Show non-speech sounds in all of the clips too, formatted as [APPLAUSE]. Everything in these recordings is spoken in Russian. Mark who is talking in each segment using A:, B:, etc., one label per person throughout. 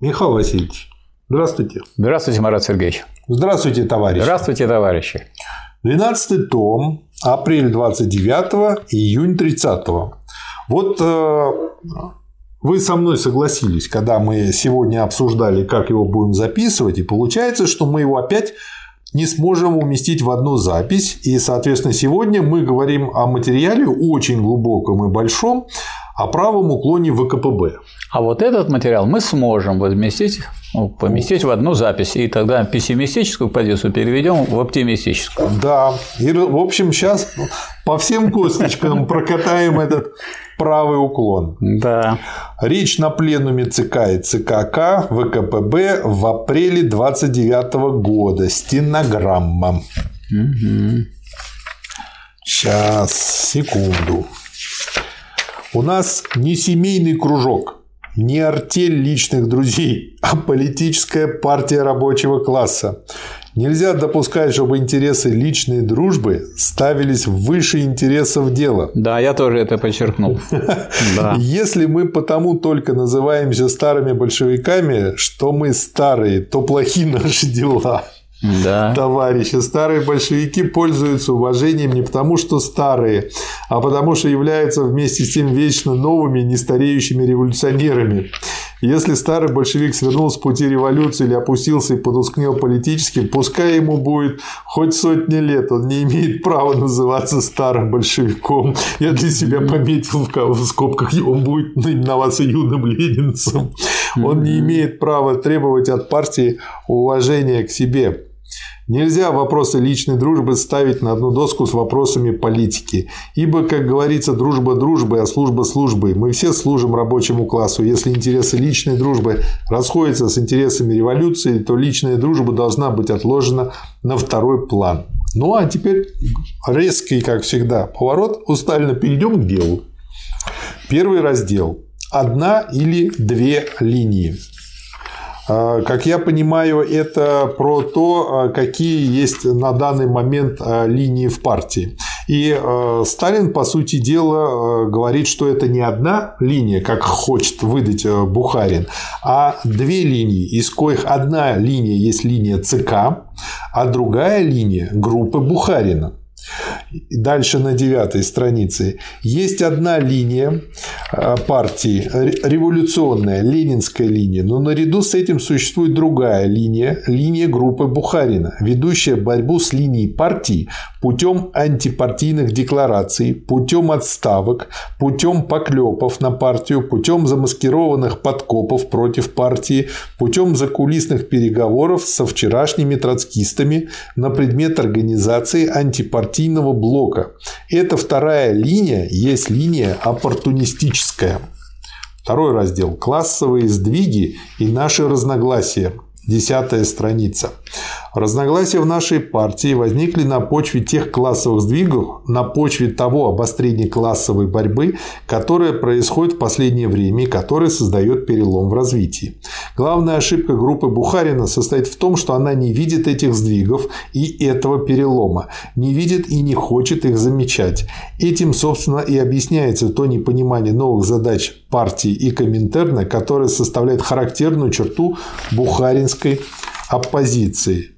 A: Михаил Васильевич, здравствуйте.
B: Здравствуйте, Марат Сергеевич.
A: Здравствуйте, товарищи.
B: Здравствуйте, товарищи.
A: 12 том, апрель 29, июнь 30. Вот э, вы со мной согласились, когда мы сегодня обсуждали, как его будем записывать, и получается, что мы его опять не сможем уместить в одну запись. И, соответственно, сегодня мы говорим о материале очень глубоком и большом, о правом уклоне ВКПБ.
B: А вот этот материал мы сможем возместить, ну, поместить в одну запись, и тогда пессимистическую позицию переведем в оптимистическую.
A: Да. И, в общем, сейчас по всем косточкам прокатаем этот правый уклон.
B: Да.
A: Речь на пленуме ЦК и ЦКК ВКПБ в апреле 29 года. Стенограмма.
B: Угу.
A: Сейчас, секунду. У нас не семейный кружок, не артель личных друзей, а политическая партия рабочего класса. Нельзя допускать, чтобы интересы личной дружбы ставились выше интересов дела.
B: Да, я тоже это подчеркнул. [LAUGHS]
A: Если мы потому только называемся старыми большевиками, что мы старые, то плохи наши дела
B: да.
A: товарищи. Старые большевики пользуются уважением не потому, что старые, а потому, что являются вместе с тем вечно новыми, нестареющими революционерами. Если старый большевик свернул с пути революции или опустился и потускнел политически, пускай ему будет хоть сотни лет, он не имеет права называться старым большевиком. Я для себя пометил в скобках, он будет именоваться юным ленинцем. Он не имеет права требовать от партии уважения к себе. Нельзя вопросы личной дружбы ставить на одну доску с вопросами политики. Ибо, как говорится, дружба дружбой, а служба службой. Мы все служим рабочему классу. Если интересы личной дружбы расходятся с интересами революции, то личная дружба должна быть отложена на второй план. Ну а теперь резкий, как всегда, поворот. Устально перейдем к делу. Первый раздел. Одна или две линии. А, как я понимаю, это про то, а, какие есть на данный момент а, линии в партии. И Сталин, по сути дела, говорит, что это не одна линия, как хочет выдать Бухарин, а две линии, из коих одна линия есть линия ЦК, а другая линия группы Бухарина. Дальше на девятой странице. Есть одна линия э, партии, революционная, ленинская линия, но наряду с этим существует другая линия, линия группы Бухарина, ведущая борьбу с линией партии путем антипартийных деклараций, путем отставок, путем поклепов на партию, путем замаскированных подкопов против партии, путем закулисных переговоров со вчерашними троцкистами на предмет организации антипартийного блока. Эта вторая линия есть линия оппортунистическая. Второй раздел – классовые сдвиги и наши разногласия. Десятая страница. Разногласия в нашей партии возникли на почве тех классовых сдвигов, на почве того обострения классовой борьбы, которое происходит в последнее время и которое создает перелом в развитии. Главная ошибка группы Бухарина состоит в том, что она не видит этих сдвигов и этого перелома, не видит и не хочет их замечать. Этим, собственно, и объясняется то непонимание новых задач партии и Коминтерна, которое составляет характерную черту бухаринской оппозиции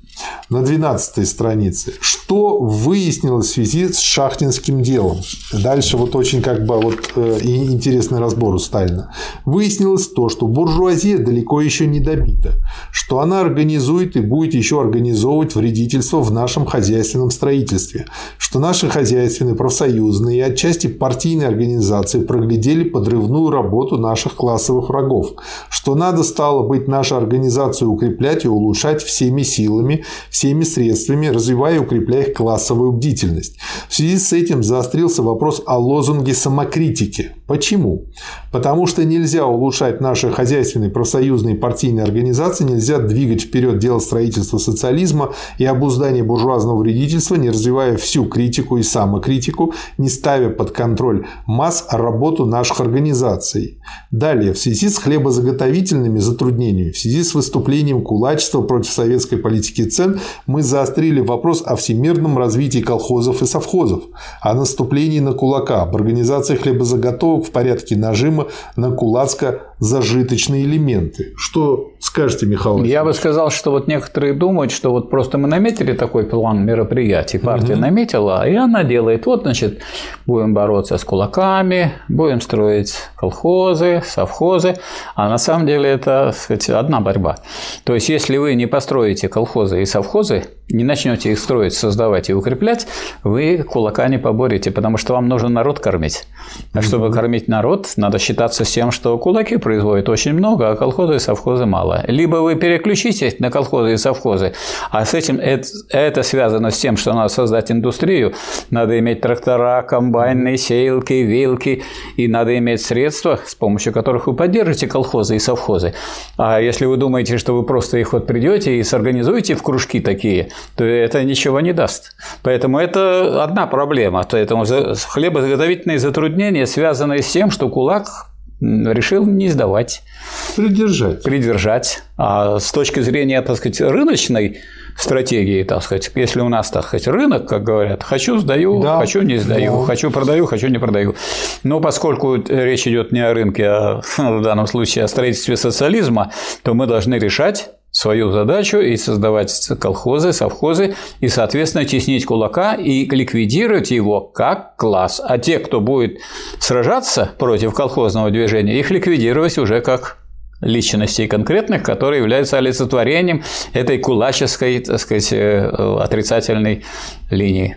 A: на 12 странице. Что выяснилось в связи с шахтинским делом? Дальше вот очень как бы вот э, интересный разбор у Сталина. Выяснилось то, что буржуазия далеко еще не добита, что она организует и будет еще организовывать вредительство в нашем хозяйственном строительстве, что наши хозяйственные, профсоюзные и отчасти партийные организации проглядели подрывную работу наших классовых врагов, что надо стало быть нашу организацию укреплять и улучшать всеми силами, всеми средствами, развивая и укрепляя их классовую бдительность. В связи с этим заострился вопрос о лозунге самокритики. Почему? Потому что нельзя улучшать наши хозяйственные, профсоюзные, партийные организации, нельзя двигать вперед дело строительства социализма и обуздания буржуазного вредительства, не развивая всю критику и самокритику, не ставя под контроль масс работу наших организаций. Далее, в связи с хлебозаготовительными затруднениями, в связи с выступлением кулачества против советской политики цен, мы заострили вопрос о всемирном развитии колхозов и совхозов, о наступлении на кулака, об организации хлебозаготовок в порядке нажима на кулацко зажиточные элементы. Что скажете, Михаил
B: Я бы сказал, что вот некоторые думают, что вот просто мы наметили такой план мероприятий, партия угу. наметила, и она делает, вот, значит, будем бороться с кулаками, будем строить колхозы, совхозы, а на самом деле это, сказать, одна борьба. То есть, если вы не построите колхозы и совхозы, не начнете их строить, создавать и укреплять, вы кулака не поборете, потому что вам нужно народ кормить. А чтобы кормить народ, надо считаться с тем, что кулаки производят очень много, а колхозы и совхозы мало. Либо вы переключитесь на колхозы и совхозы, а с этим это, это связано с тем, что надо создать индустрию, надо иметь трактора, комбайны, сеялки, вилки, и надо иметь средства, с помощью которых вы поддержите колхозы и совхозы. А если вы думаете, что вы просто их вот придете и сорганизуете в кружки такие, то это ничего не даст. Поэтому это одна проблема. Поэтому хлебозаготовительные затруднения связаны с тем, что кулак решил не сдавать.
A: Придержать.
B: Придержать. А с точки зрения, так сказать, рыночной стратегии, так сказать, если у нас, так сказать, рынок, как говорят, хочу сдаю, да. хочу не сдаю, да. хочу продаю, хочу не продаю. Но поскольку речь идет не о рынке, а [LAUGHS] в данном случае о строительстве социализма, то мы должны решать свою задачу и создавать колхозы, совхозы и, соответственно, теснить кулака и ликвидировать его как класс. А те, кто будет сражаться против колхозного движения, их ликвидировать уже как личностей конкретных, которые являются олицетворением этой кулаческой, так сказать, э, отрицательной линии.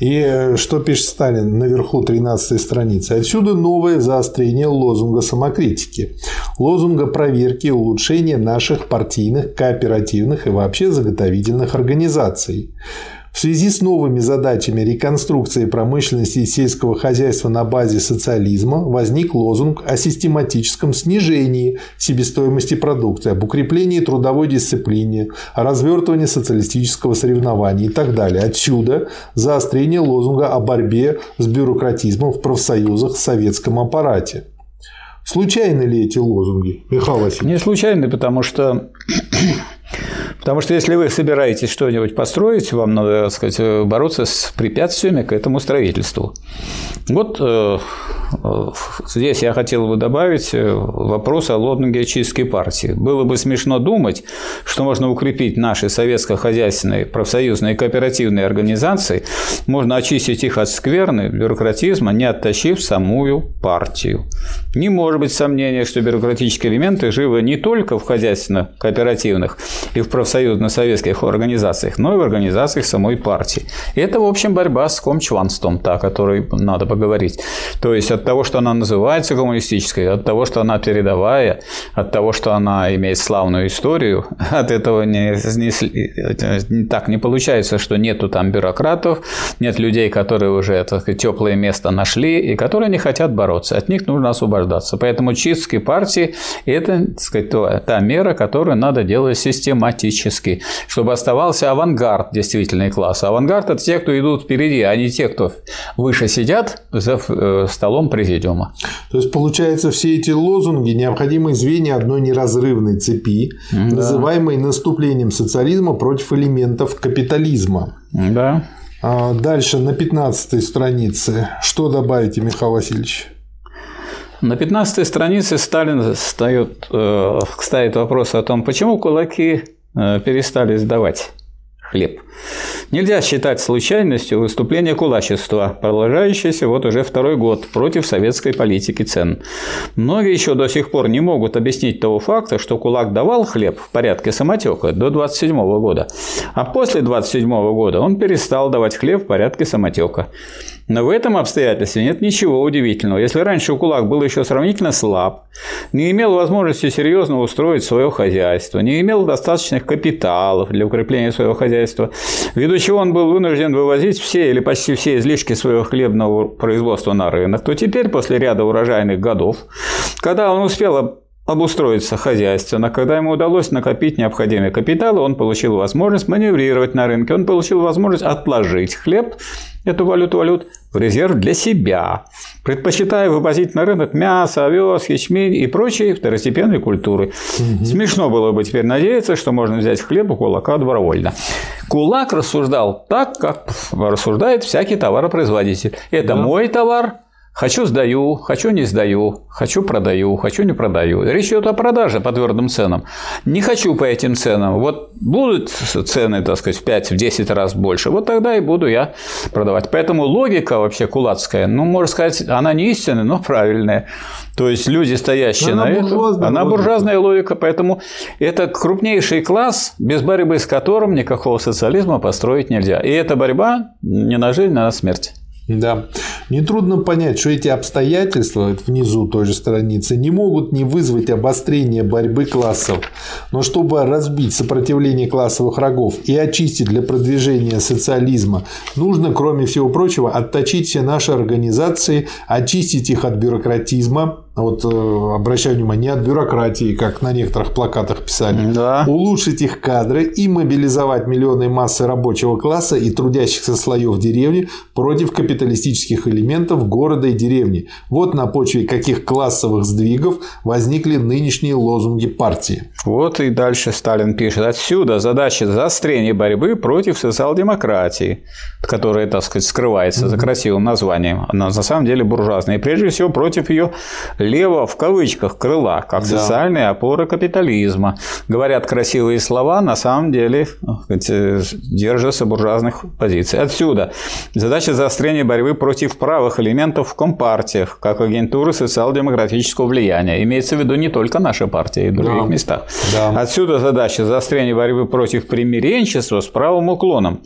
A: И э, что пишет Сталин наверху 13 страницы? Отсюда новое заострение лозунга самокритики. Лозунга проверки и улучшения наших партийных, кооперативных и вообще заготовительных организаций. В связи с новыми задачами реконструкции промышленности и сельского хозяйства на базе социализма возник лозунг о систематическом снижении себестоимости продукции, об укреплении трудовой дисциплины, о развертывании социалистического соревнования и так далее. Отсюда заострение лозунга о борьбе с бюрократизмом в профсоюзах в советском аппарате. Случайны ли эти лозунги, Михаил Васильевич?
B: Не случайны, потому что Потому что если вы собираетесь что-нибудь построить, вам надо, так сказать, бороться с препятствиями к этому строительству. Вот э, здесь я хотел бы добавить э, вопрос о лозунге партии. Было бы смешно думать, что можно укрепить наши советско-хозяйственные, профсоюзные кооперативные организации, можно очистить их от скверны, бюрократизма, не оттащив самую партию. Не может быть сомнения, что бюрократические элементы живы не только в хозяйственно-кооперативных и в профсоюзно-советских организациях, но и в организациях самой партии. И это, в общем, борьба с комчванством, та, о которой надо поговорить. То есть от того, что она называется коммунистической, от того, что она передовая, от того, что она имеет славную историю, [LAUGHS] от этого не, не, не так не получается, что нету там бюрократов, нет людей, которые уже сказать, теплое место нашли и которые не хотят бороться. От них нужно освобождаться. Поэтому чистки партии – это так сказать, та мера, которую надо делать систематически, чтобы оставался авангард действительный класс. Авангард – это те, кто идут впереди, а не те, кто выше сидят за э, столом президиума.
A: То есть, получается, все эти лозунги – необходимые звенья одной неразрывной цепи, да. называемой наступлением социализма против элементов капитализма.
B: Да.
A: А дальше на 15 странице. Что добавите, Михаил Васильевич?
B: На 15 странице Сталин ставит, э, ставит вопрос о том, почему кулаки э, перестали сдавать хлеб. Нельзя считать случайностью выступление кулачества, продолжающееся вот уже второй год против советской политики цен. Многие еще до сих пор не могут объяснить того факта, что кулак давал хлеб в порядке самотека до 27 года, а после 27 года он перестал давать хлеб в порядке самотека. Но в этом обстоятельстве нет ничего удивительного. Если раньше кулак был еще сравнительно слаб, не имел возможности серьезно устроить свое хозяйство, не имел достаточных капиталов для укрепления своего хозяйства, ввиду чего он был вынужден вывозить все или почти все излишки своего хлебного производства на рынок, то теперь, после ряда урожайных годов, когда он успел обустроиться хозяйственно. Когда ему удалось накопить необходимый капитал, он получил возможность маневрировать на рынке, он получил возможность отложить хлеб, эту валюту валют, в резерв для себя, предпочитая вывозить на рынок мясо, овес, ячмень и прочие второстепенные культуры. Угу. Смешно было бы теперь надеяться, что можно взять хлеб у кулака добровольно. Кулак рассуждал так, как рассуждает всякий товаропроизводитель. Это да. мой товар, Хочу – сдаю, хочу – не сдаю, хочу – продаю, хочу – не продаю. Речь идет о продаже по твердым ценам. Не хочу по этим ценам. Вот будут цены, так сказать, в 5-10 раз больше, вот тогда и буду я продавать. Поэтому логика вообще кулацкая, ну, можно сказать, она не истинная, но правильная. То есть люди, стоящие она на этом, она буржуазная логика, поэтому это крупнейший класс, без борьбы с которым никакого социализма построить нельзя. И эта борьба не на жизнь, а на смерть.
A: Да. Нетрудно понять, что эти обстоятельства внизу той же страницы не могут не вызвать обострения борьбы классов. Но чтобы разбить сопротивление классовых врагов и очистить для продвижения социализма, нужно, кроме всего прочего, отточить все наши организации, очистить их от бюрократизма, вот э, обращаю внимание, не от бюрократии, как на некоторых плакатах писали, да. улучшить их кадры и мобилизовать миллионы массы рабочего класса и трудящихся слоев деревни против капиталистических элементов города и деревни. Вот на почве каких классовых сдвигов возникли нынешние лозунги партии.
B: Вот и дальше Сталин пишет. Отсюда задача заострения борьбы против социал-демократии, которая, так сказать, скрывается mm-hmm. за красивым названием. Она на самом деле буржуазная. И прежде всего против ее лево в кавычках крыла, как да. социальная опора капитализма. Говорят красивые слова, на самом деле э, держатся буржуазных позиций. Отсюда задача заострения борьбы против правых элементов в компартиях, как агентуры социал-демократического влияния. Имеется в виду не только наша партия и в других да. местах. Да. Отсюда задача заострения борьбы против примиренчества с правым уклоном,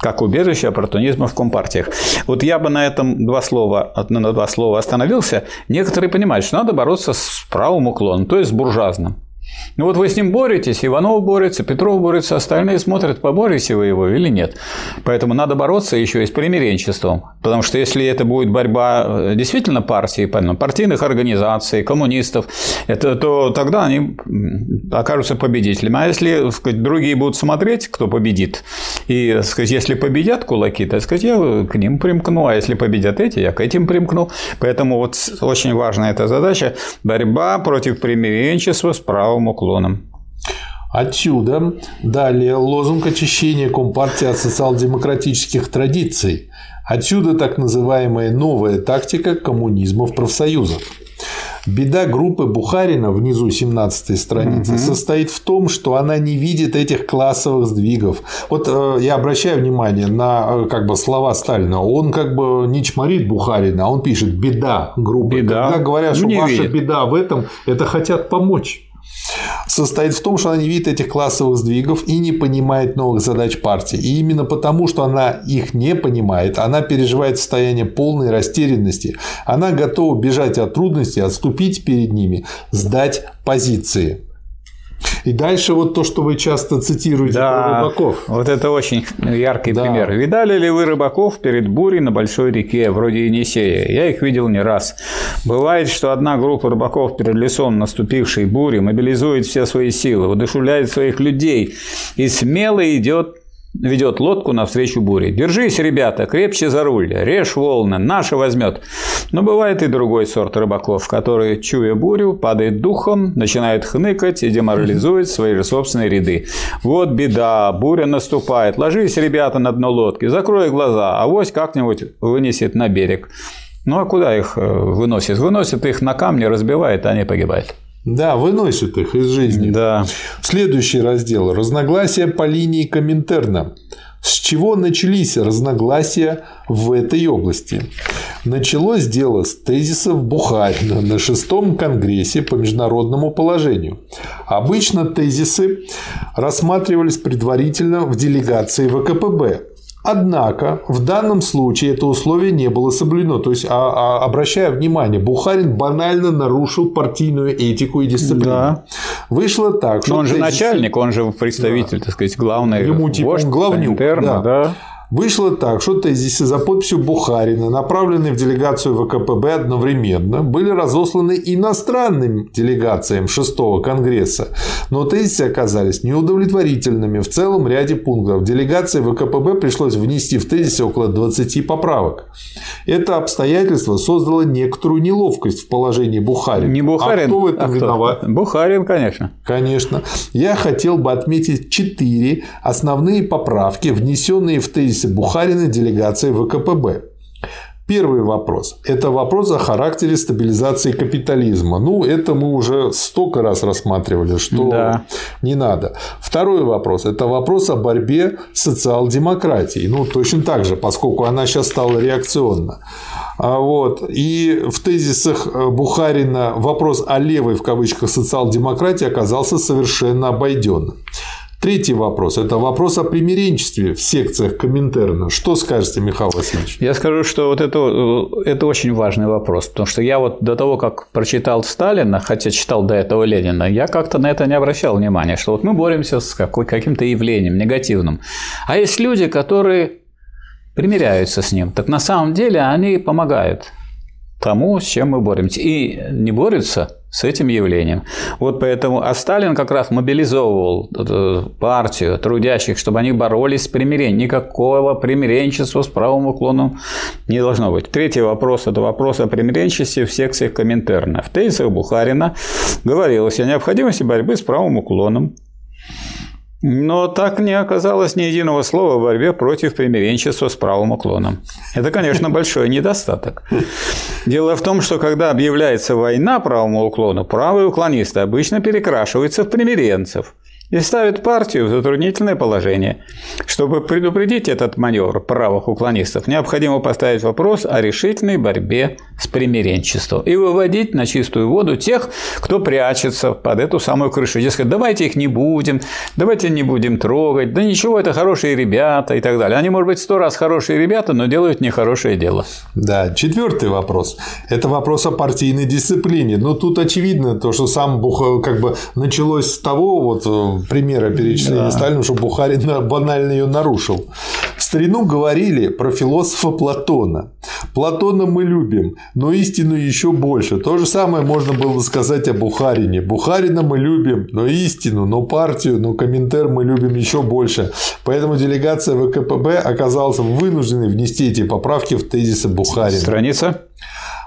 B: как убежище оппортунизма в компартиях. Вот я бы на этом два слова, на два слова остановился. Некоторые понимают, что надо бороться с правым уклоном, то есть с буржуазным. Ну вот вы с ним боретесь, Иванов борется, Петров борется, остальные смотрят, поборете вы его или нет. Поэтому надо бороться еще и с примиренчеством. Потому что если это будет борьба э, действительно партии, партийных организаций, коммунистов, это, то тогда они окажутся победителями. А если сказать, другие будут смотреть, кто победит, и сказать, если победят кулаки, то сказать, я к ним примкну, а если победят эти, я к этим примкну. Поэтому вот очень важная эта задача – борьба против примиренчества с правым уклоном.
A: Отсюда далее лозунг очищения Компартии от социал-демократических традиций. Отсюда так называемая новая тактика коммунизма в профсоюзах. Беда группы Бухарина внизу 17 страницы угу. состоит в том, что она не видит этих классовых сдвигов. Вот э, я обращаю внимание на э, как бы слова Сталина. Он как бы не чморит Бухарина, а он пишет беда группы. Беда. Когда говорят, что не ваша видит. беда в этом, это хотят помочь состоит в том, что она не видит этих классовых сдвигов и не понимает новых задач партии. И именно потому, что она их не понимает, она переживает состояние полной растерянности. Она готова бежать от трудностей, отступить перед ними, сдать позиции. И дальше вот то, что вы часто цитируете да, про рыбаков.
B: Вот это очень яркий да. пример. Видали ли вы рыбаков перед бурей на большой реке, вроде Енисея? Я их видел не раз. Бывает, что одна группа рыбаков перед лесом наступившей бури мобилизует все свои силы, удушевляет своих людей и смело идет ведет лодку навстречу буре. Держись, ребята, крепче за руль, режь волны, наша возьмет. Но бывает и другой сорт рыбаков, который, чуя бурю, падает духом, начинает хныкать и деморализует свои же собственные ряды. Вот беда, буря наступает. Ложись, ребята, на дно лодки, закрой глаза, а вось как-нибудь вынесет на берег. Ну а куда их э, выносит? Выносит их на камни, разбивает, а они погибают.
A: Да, выносит их из жизни.
B: Да.
A: Следующий раздел. Разногласия по линии Коминтерна. С чего начались разногласия в этой области? Началось дело с тезисов Бухарина на шестом конгрессе по международному положению. Обычно тезисы рассматривались предварительно в делегации ВКПБ, Однако в данном случае это условие не было соблюдено. То есть, а, а, обращая внимание, Бухарин банально нарушил партийную этику и дисциплину. Да. Вышло так,
B: что... Но он же начальник, он же представитель, да. так сказать, главный Ему типа вождь, главнюк. Да. да.
A: Вышло так, что тезисы за подписью Бухарина, направленные в делегацию ВКПБ одновременно, были разосланы иностранным делегациям шестого Конгресса, но тезисы оказались неудовлетворительными в целом ряде пунктов. Делегации ВКПБ пришлось внести в тезисы около 20 поправок. Это обстоятельство создало некоторую неловкость в положении Бухарина.
B: Не Бухарин,
A: а кто в этом а виноват?
B: Кто? Бухарин, конечно.
A: Конечно. Я хотел бы отметить четыре основные поправки, внесенные в тезисы Бухарина делегации ВКПБ. Первый вопрос. Это вопрос о характере стабилизации капитализма. Ну, это мы уже столько раз рассматривали, что да. не надо. Второй вопрос. Это вопрос о борьбе с социал-демократией. Ну, точно так же, поскольку она сейчас стала реакционна. А вот. И в тезисах э, Бухарина вопрос о левой в кавычках социал-демократии оказался совершенно обойденным. Третий вопрос – это вопрос о примиренчестве в секциях Коминтерна. Что скажете, Михаил Васильевич?
B: Я скажу, что вот это, э, это очень важный вопрос, потому что я вот до того, как прочитал Сталина, хотя читал до этого Ленина, я как-то на это не обращал внимания, что вот мы боремся с каким-то явлением негативным. А есть люди, которые примиряются с ним. Так на самом деле они помогают тому, с чем мы боремся. И не борются с этим явлением. Вот поэтому, а Сталин как раз мобилизовывал партию трудящих, чтобы они боролись с примирением. Никакого примиренчества с правым уклоном не должно быть. Третий вопрос – это вопрос о примиренчестве в секциях Коминтерна. В тезисах Бухарина говорилось о необходимости борьбы с правым уклоном, но так не оказалось ни единого слова в борьбе против примиренчества с правым уклоном. Это, конечно, большой недостаток. Дело в том, что когда объявляется война правому уклону, правые уклонисты обычно перекрашиваются в примиренцев – и ставит партию в затруднительное положение. Чтобы предупредить этот маневр правых уклонистов, необходимо поставить вопрос о решительной борьбе с примиренчеством и выводить на чистую воду тех, кто прячется под эту самую крышу. Дескать, давайте их не будем, давайте не будем трогать, да ничего, это хорошие ребята и так далее. Они, может быть, сто раз хорошие ребята, но делают нехорошее дело.
A: Да, четвертый вопрос. Это вопрос о партийной дисциплине. Но тут очевидно то, что сам Бух как бы началось с того, вот примера перечисления да. Сталина, что Бухарин банально ее нарушил. В старину говорили про философа Платона. Платона мы любим, но истину еще больше. То же самое можно было сказать о Бухарине. Бухарина мы любим, но истину, но партию, но комментер мы любим еще больше. Поэтому делегация ВКПБ оказалась вынужденной внести эти поправки в тезисы Бухарина.
B: Страница?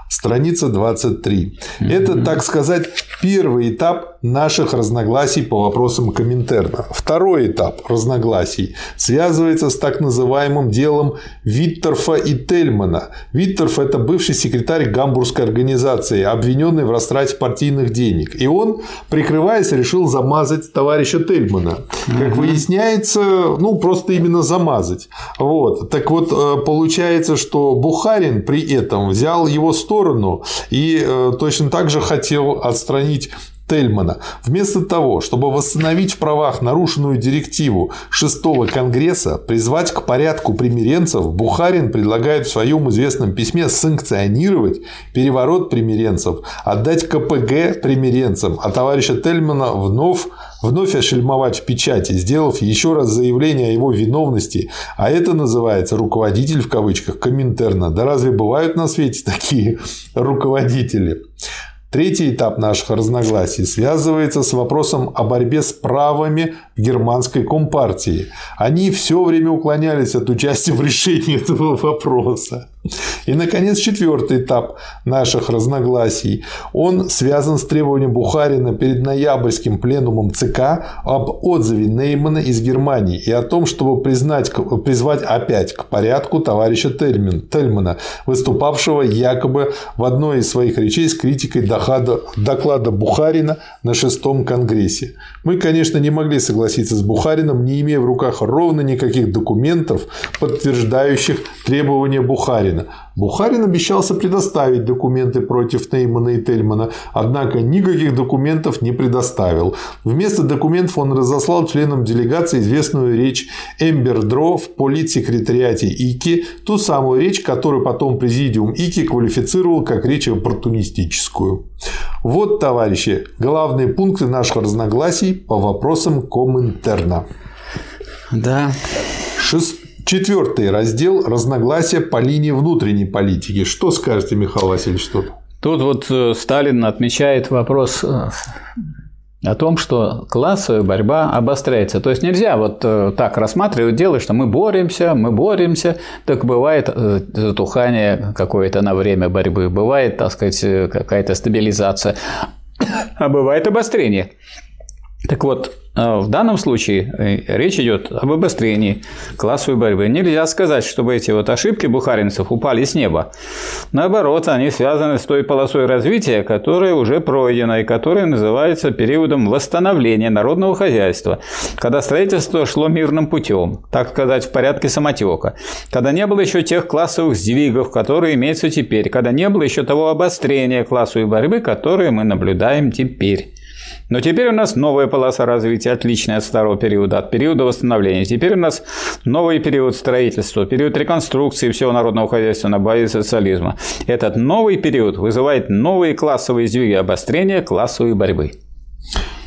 A: Страница 23. Mm-hmm. Это, так сказать, первый этап наших разногласий по вопросам Коминтерна. Второй этап разногласий связывается с так называемым делом Виттерфа и Тельмана. Виттерф – это бывший секретарь гамбургской организации, обвиненный в растрате партийных денег. И он, прикрываясь, решил замазать товарища Тельмана. Как выясняется, ну, просто именно замазать. Вот. Так вот, э, получается, что Бухарин при этом взял его сторону и э, точно так же хотел отстранить Тельмана. Вместо того, чтобы восстановить в правах нарушенную директиву шестого Конгресса, призвать к порядку примиренцев, Бухарин предлагает в своем известном письме санкционировать переворот примиренцев, отдать КПГ примиренцам, а товарища Тельмана вновь вновь ошельмовать в печати, сделав еще раз заявление о его виновности, а это называется руководитель в кавычках Коминтерна. Да разве бывают на свете такие [LAUGHS] руководители? Третий этап наших разногласий связывается с вопросом о борьбе с правами германской компартии. Они все время уклонялись от участия в решении этого вопроса. И, наконец, четвертый этап наших разногласий. Он связан с требованием Бухарина перед ноябрьским пленумом ЦК об отзыве Неймана из Германии и о том, чтобы признать, призвать опять к порядку товарища Тельман, Тельмана, выступавшего якобы в одной из своих речей с критикой доклада, доклада Бухарина на шестом конгрессе. Мы, конечно, не могли согласиться с Бухарином, не имея в руках ровно никаких документов, подтверждающих требования Бухарина Бухарина. Бухарин обещался предоставить документы против Неймана и Тельмана, однако никаких документов не предоставил. Вместо документов он разослал членам делегации известную речь Эмбердро в политсекретариате ИКИ, ту самую речь, которую потом президиум ИКИ квалифицировал как речь оппортунистическую. Вот, товарищи, главные пункты наших разногласий по вопросам Коминтерна.
B: Да.
A: Шест... Четвертый раздел – разногласия по линии внутренней политики. Что скажете, Михаил Васильевич, тут?
B: Тут вот э, Сталин отмечает вопрос э, о том, что классовая борьба обостряется. То есть нельзя вот э, так рассматривать дело, что мы боремся, мы боремся. Так бывает затухание какое-то на время борьбы, бывает, так сказать, какая-то стабилизация, [COUGHS] а бывает обострение. Так вот, э, в данном случае э, речь идет об обострении классовой борьбы. Нельзя сказать, чтобы эти вот ошибки бухаринцев упали с неба. Наоборот, они связаны с той полосой развития, которая уже пройдена и которая называется периодом восстановления народного хозяйства, когда строительство шло мирным путем, так сказать, в порядке самотека, когда не было еще тех классовых сдвигов, которые имеются теперь, когда не было еще того обострения классовой борьбы, которое мы наблюдаем теперь. Но теперь у нас новая полоса развития, отличная от старого периода, от периода восстановления. Теперь у нас новый период строительства, период реконструкции всего народного хозяйства на базе социализма. Этот новый период вызывает новые классовые сдвиги обострения классовой борьбы.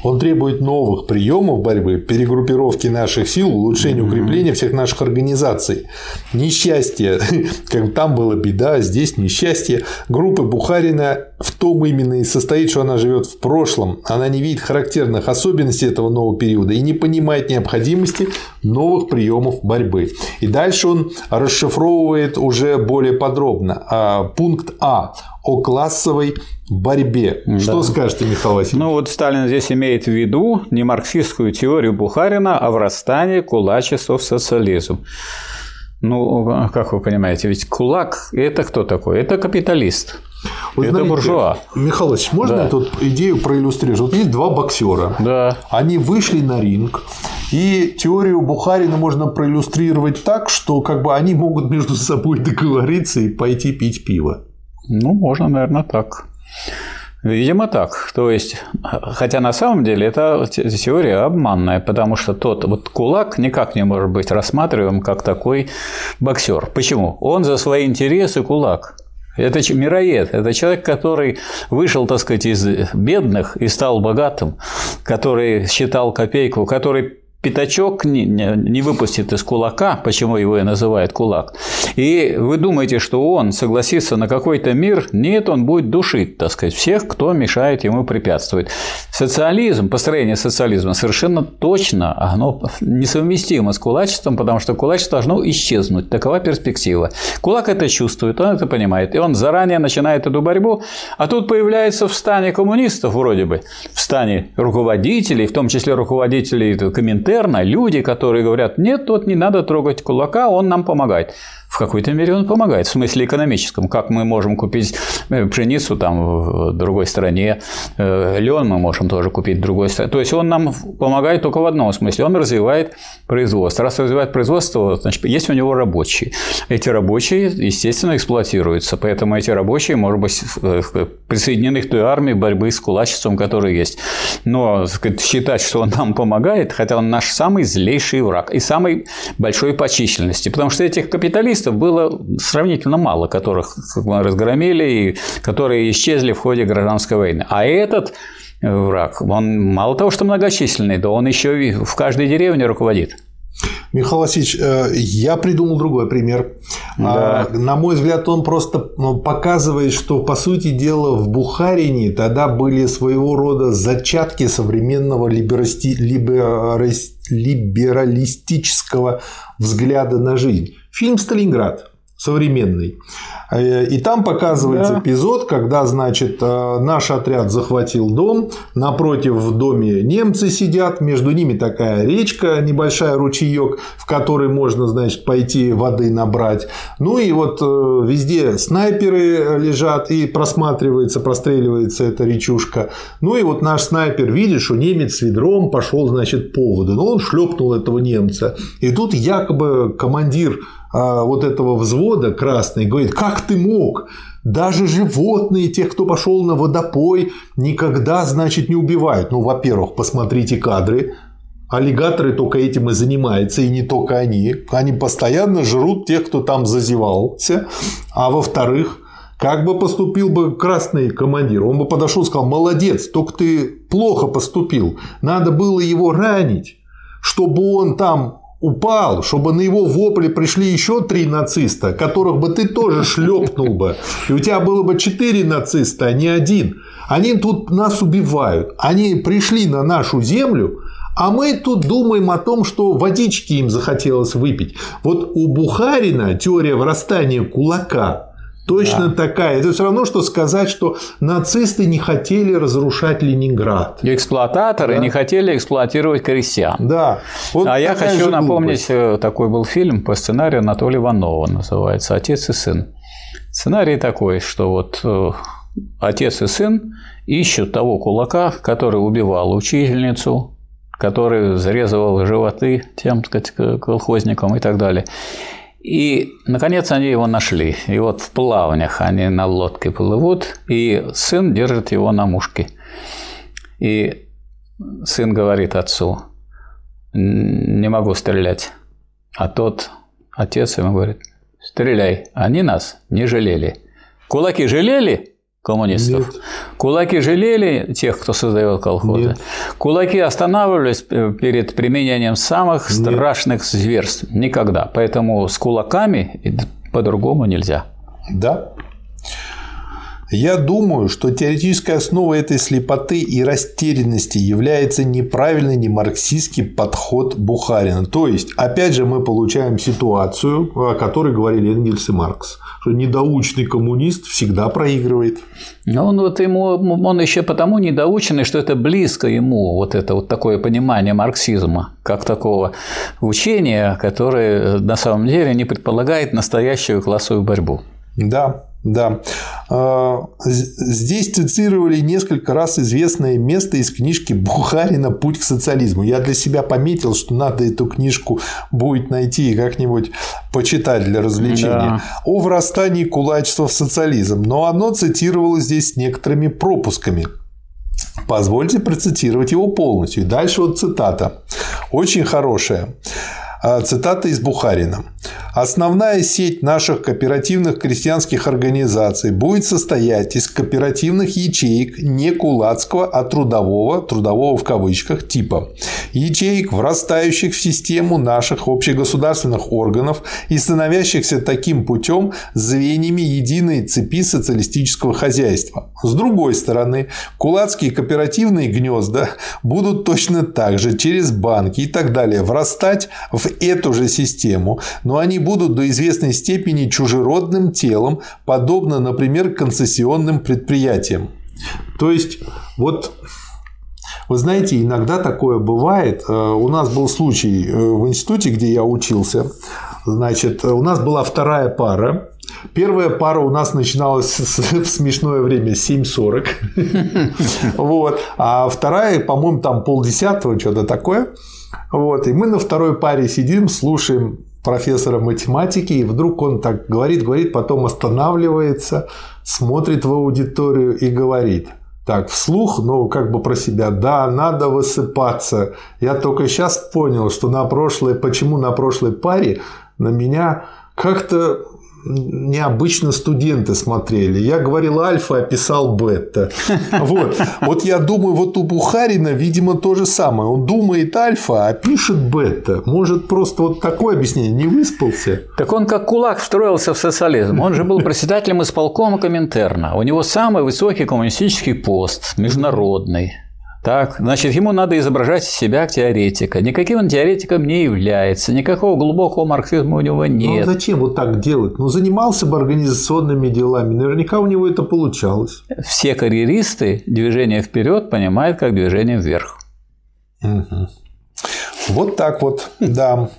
A: Он требует новых приемов борьбы, перегруппировки наших сил, улучшения, укрепления всех наших организаций. Несчастье, [LAUGHS] как там была беда, здесь несчастье. Группы Бухарина в том именно и состоит, что она живет в прошлом. Она не видит характерных особенностей этого нового периода и не понимает необходимости новых приемов борьбы. И дальше он расшифровывает уже более подробно. А, пункт А о классовой борьбе. Да. Что скажете, Михаил Васильевич?
B: Ну вот Сталин здесь имеет в виду не марксистскую теорию Бухарина о врастании кулачества в социализм. Ну, как вы понимаете, ведь кулак – это кто такой? Это капиталист.
A: Вы это знаете, буржуа. Васильевич, можно да. эту идею проиллюстрировать? Вот есть два боксера.
B: Да.
A: Они вышли на ринг, и теорию Бухарина можно проиллюстрировать так, что как бы они могут между собой договориться и пойти пить пиво.
B: Ну, можно, наверное, так. Видимо, так. То есть, хотя на самом деле это теория обманная, потому что тот вот кулак никак не может быть рассматриваем как такой боксер. Почему? Он за свои интересы кулак. Это мироед, это человек, который вышел, так сказать, из бедных и стал богатым, который считал копейку, который пятачок не, не, не выпустит из кулака, почему его и называют кулак, и вы думаете, что он согласится на какой-то мир, нет, он будет душить, так сказать, всех, кто мешает ему препятствует. Социализм, построение социализма совершенно точно, оно несовместимо с кулачеством, потому что кулачество должно исчезнуть, такова перспектива. Кулак это чувствует, он это понимает, и он заранее начинает эту борьбу, а тут появляется в стане коммунистов вроде бы, в стане руководителей, в том числе руководителей комментариев, Интерна люди, которые говорят, нет, тут не надо трогать кулака, он нам помогает в какой-то мере он помогает, в смысле экономическом. Как мы можем купить э, пшеницу там в другой стране, э, лен мы можем тоже купить в другой стране. То есть он нам помогает только в одном смысле. Он развивает производство. Раз развивает производство, значит, есть у него рабочие. Эти рабочие, естественно, эксплуатируются. Поэтому эти рабочие, может быть, э, присоединены к той армии борьбы с кулачеством, которая есть. Но сказать, считать, что он нам помогает, хотя он наш самый злейший враг и самый большой по численности. Потому что этих капиталистов террористов было сравнительно мало, которых мы разгромили и которые исчезли в ходе гражданской войны. А этот враг, он мало того, что многочисленный, да он еще и в каждой деревне руководит.
A: Михаил Васильевич, э, я придумал другой пример. Да. А, на мой взгляд, он просто ну, показывает, что, по сути дела, в Бухарине тогда были своего рода зачатки современного либералистического взгляда на жизнь. Фильм «Сталинград» современный. Э, и там показывается да. эпизод, когда, значит, э, наш отряд захватил дом, напротив в доме немцы сидят, между ними такая речка, небольшая ручеек, в которой можно, значит, пойти воды набрать. Ну и вот э, везде снайперы лежат, и просматривается, простреливается эта речушка. Ну и вот наш снайпер видит, что немец с ведром пошел, значит, по воду. Но он шлепнул этого немца. И тут якобы командир вот этого взвода красный говорит, как ты мог? Даже животные, тех, кто пошел на водопой, никогда, значит, не убивают. Ну, во-первых, посмотрите кадры. Аллигаторы только этим и занимаются, и не только они. Они постоянно жрут тех, кто там зазевался. А во-вторых, как бы поступил бы красный командир? Он бы подошел и сказал, молодец, только ты плохо поступил. Надо было его ранить, чтобы он там упал, чтобы на его вопли пришли еще три нациста, которых бы ты тоже шлепнул бы, и у тебя было бы четыре нациста, а не один. Они тут нас убивают. Они пришли на нашу землю, а мы тут думаем о том, что водички им захотелось выпить. Вот у Бухарина теория врастания кулака Точно да. такая. Это все равно, что сказать, что нацисты не хотели разрушать Ленинград.
B: Эксплуататоры да? не хотели эксплуатировать крестьян.
A: Да.
B: Вот а я хочу напомнить, глупость. Э, такой был фильм по сценарию Анатолия Иванова, называется «Отец и сын». Сценарий такой, что вот э, отец и сын ищут того кулака, который убивал учительницу, который зарезывал животы тем, так сказать, колхозникам и так далее. И, наконец, они его нашли. И вот в плавнях они на лодке плывут, и сын держит его на мушке. И сын говорит отцу, не могу стрелять. А тот отец ему говорит, стреляй, они нас не жалели. Кулаки жалели? Коммунистов. Нет. Кулаки жалели тех, кто создает колхозы. Нет. Кулаки останавливались перед применением самых Нет. страшных зверств. Никогда. Поэтому с кулаками по-другому нельзя.
A: Да. Я думаю, что теоретической основой этой слепоты и растерянности является неправильный немарксистский подход Бухарина. То есть, опять же, мы получаем ситуацию, о которой говорили Энгельс и Маркс что недоучный коммунист всегда проигрывает.
B: Ну, он вот ему, он еще потому недоученный, что это близко ему, вот это вот такое понимание марксизма, как такого учения, которое на самом деле не предполагает настоящую классовую борьбу.
A: Да, да. А, здесь цитировали несколько раз известное место из книжки Бухарина «Путь к социализму». Я для себя пометил, что надо эту книжку будет найти и как-нибудь почитать для развлечения. Да. О врастании кулачества в социализм. Но оно цитировалось здесь некоторыми пропусками. Позвольте процитировать его полностью. И дальше вот цитата. Очень хорошая. А, цитата из Бухарина. Основная сеть наших кооперативных крестьянских организаций будет состоять из кооперативных ячеек не кулацкого, а трудового, трудового в кавычках, типа. Ячеек, врастающих в систему наших общегосударственных органов и становящихся таким путем звеньями единой цепи социалистического хозяйства. С другой стороны, кулацкие кооперативные гнезда будут точно так же через банки и так далее врастать в эту же систему, но они будут до известной степени чужеродным телом, подобно, например, концессионным предприятиям. То есть, вот вы знаете, иногда такое бывает. Э, у нас был случай э, в институте, где я учился. Значит, у нас была вторая пара. Первая пара у нас начиналась в смешное время 7.40. [LAUGHS] Вот. А вторая, по-моему, там полдесятого, что-то такое. Вот. И мы на второй паре сидим, слушаем профессора математики, и вдруг он так говорит, говорит, потом останавливается, смотрит в аудиторию и говорит – так, вслух, ну, как бы про себя, да, надо высыпаться. Я только сейчас понял, что на прошлой, почему на прошлой паре на меня как-то необычно студенты смотрели. Я говорил альфа, а писал бета. Вот. вот я думаю, вот у Бухарина, видимо, то же самое. Он думает альфа, а пишет бета. Может, просто вот такое объяснение, не выспался.
B: Так он как кулак встроился в социализм. Он же был председателем исполкома Коминтерна. У него самый высокий коммунистический пост, международный. Так, значит, ему надо изображать себя теоретика. Никаким он теоретиком не является, никакого глубокого марксизма у него нет.
A: Ну, зачем вот так делать? Ну, занимался бы организационными делами, наверняка у него это получалось.
B: Все карьеристы движение вперед понимают как движение вверх.
A: Угу. Вот так вот, да.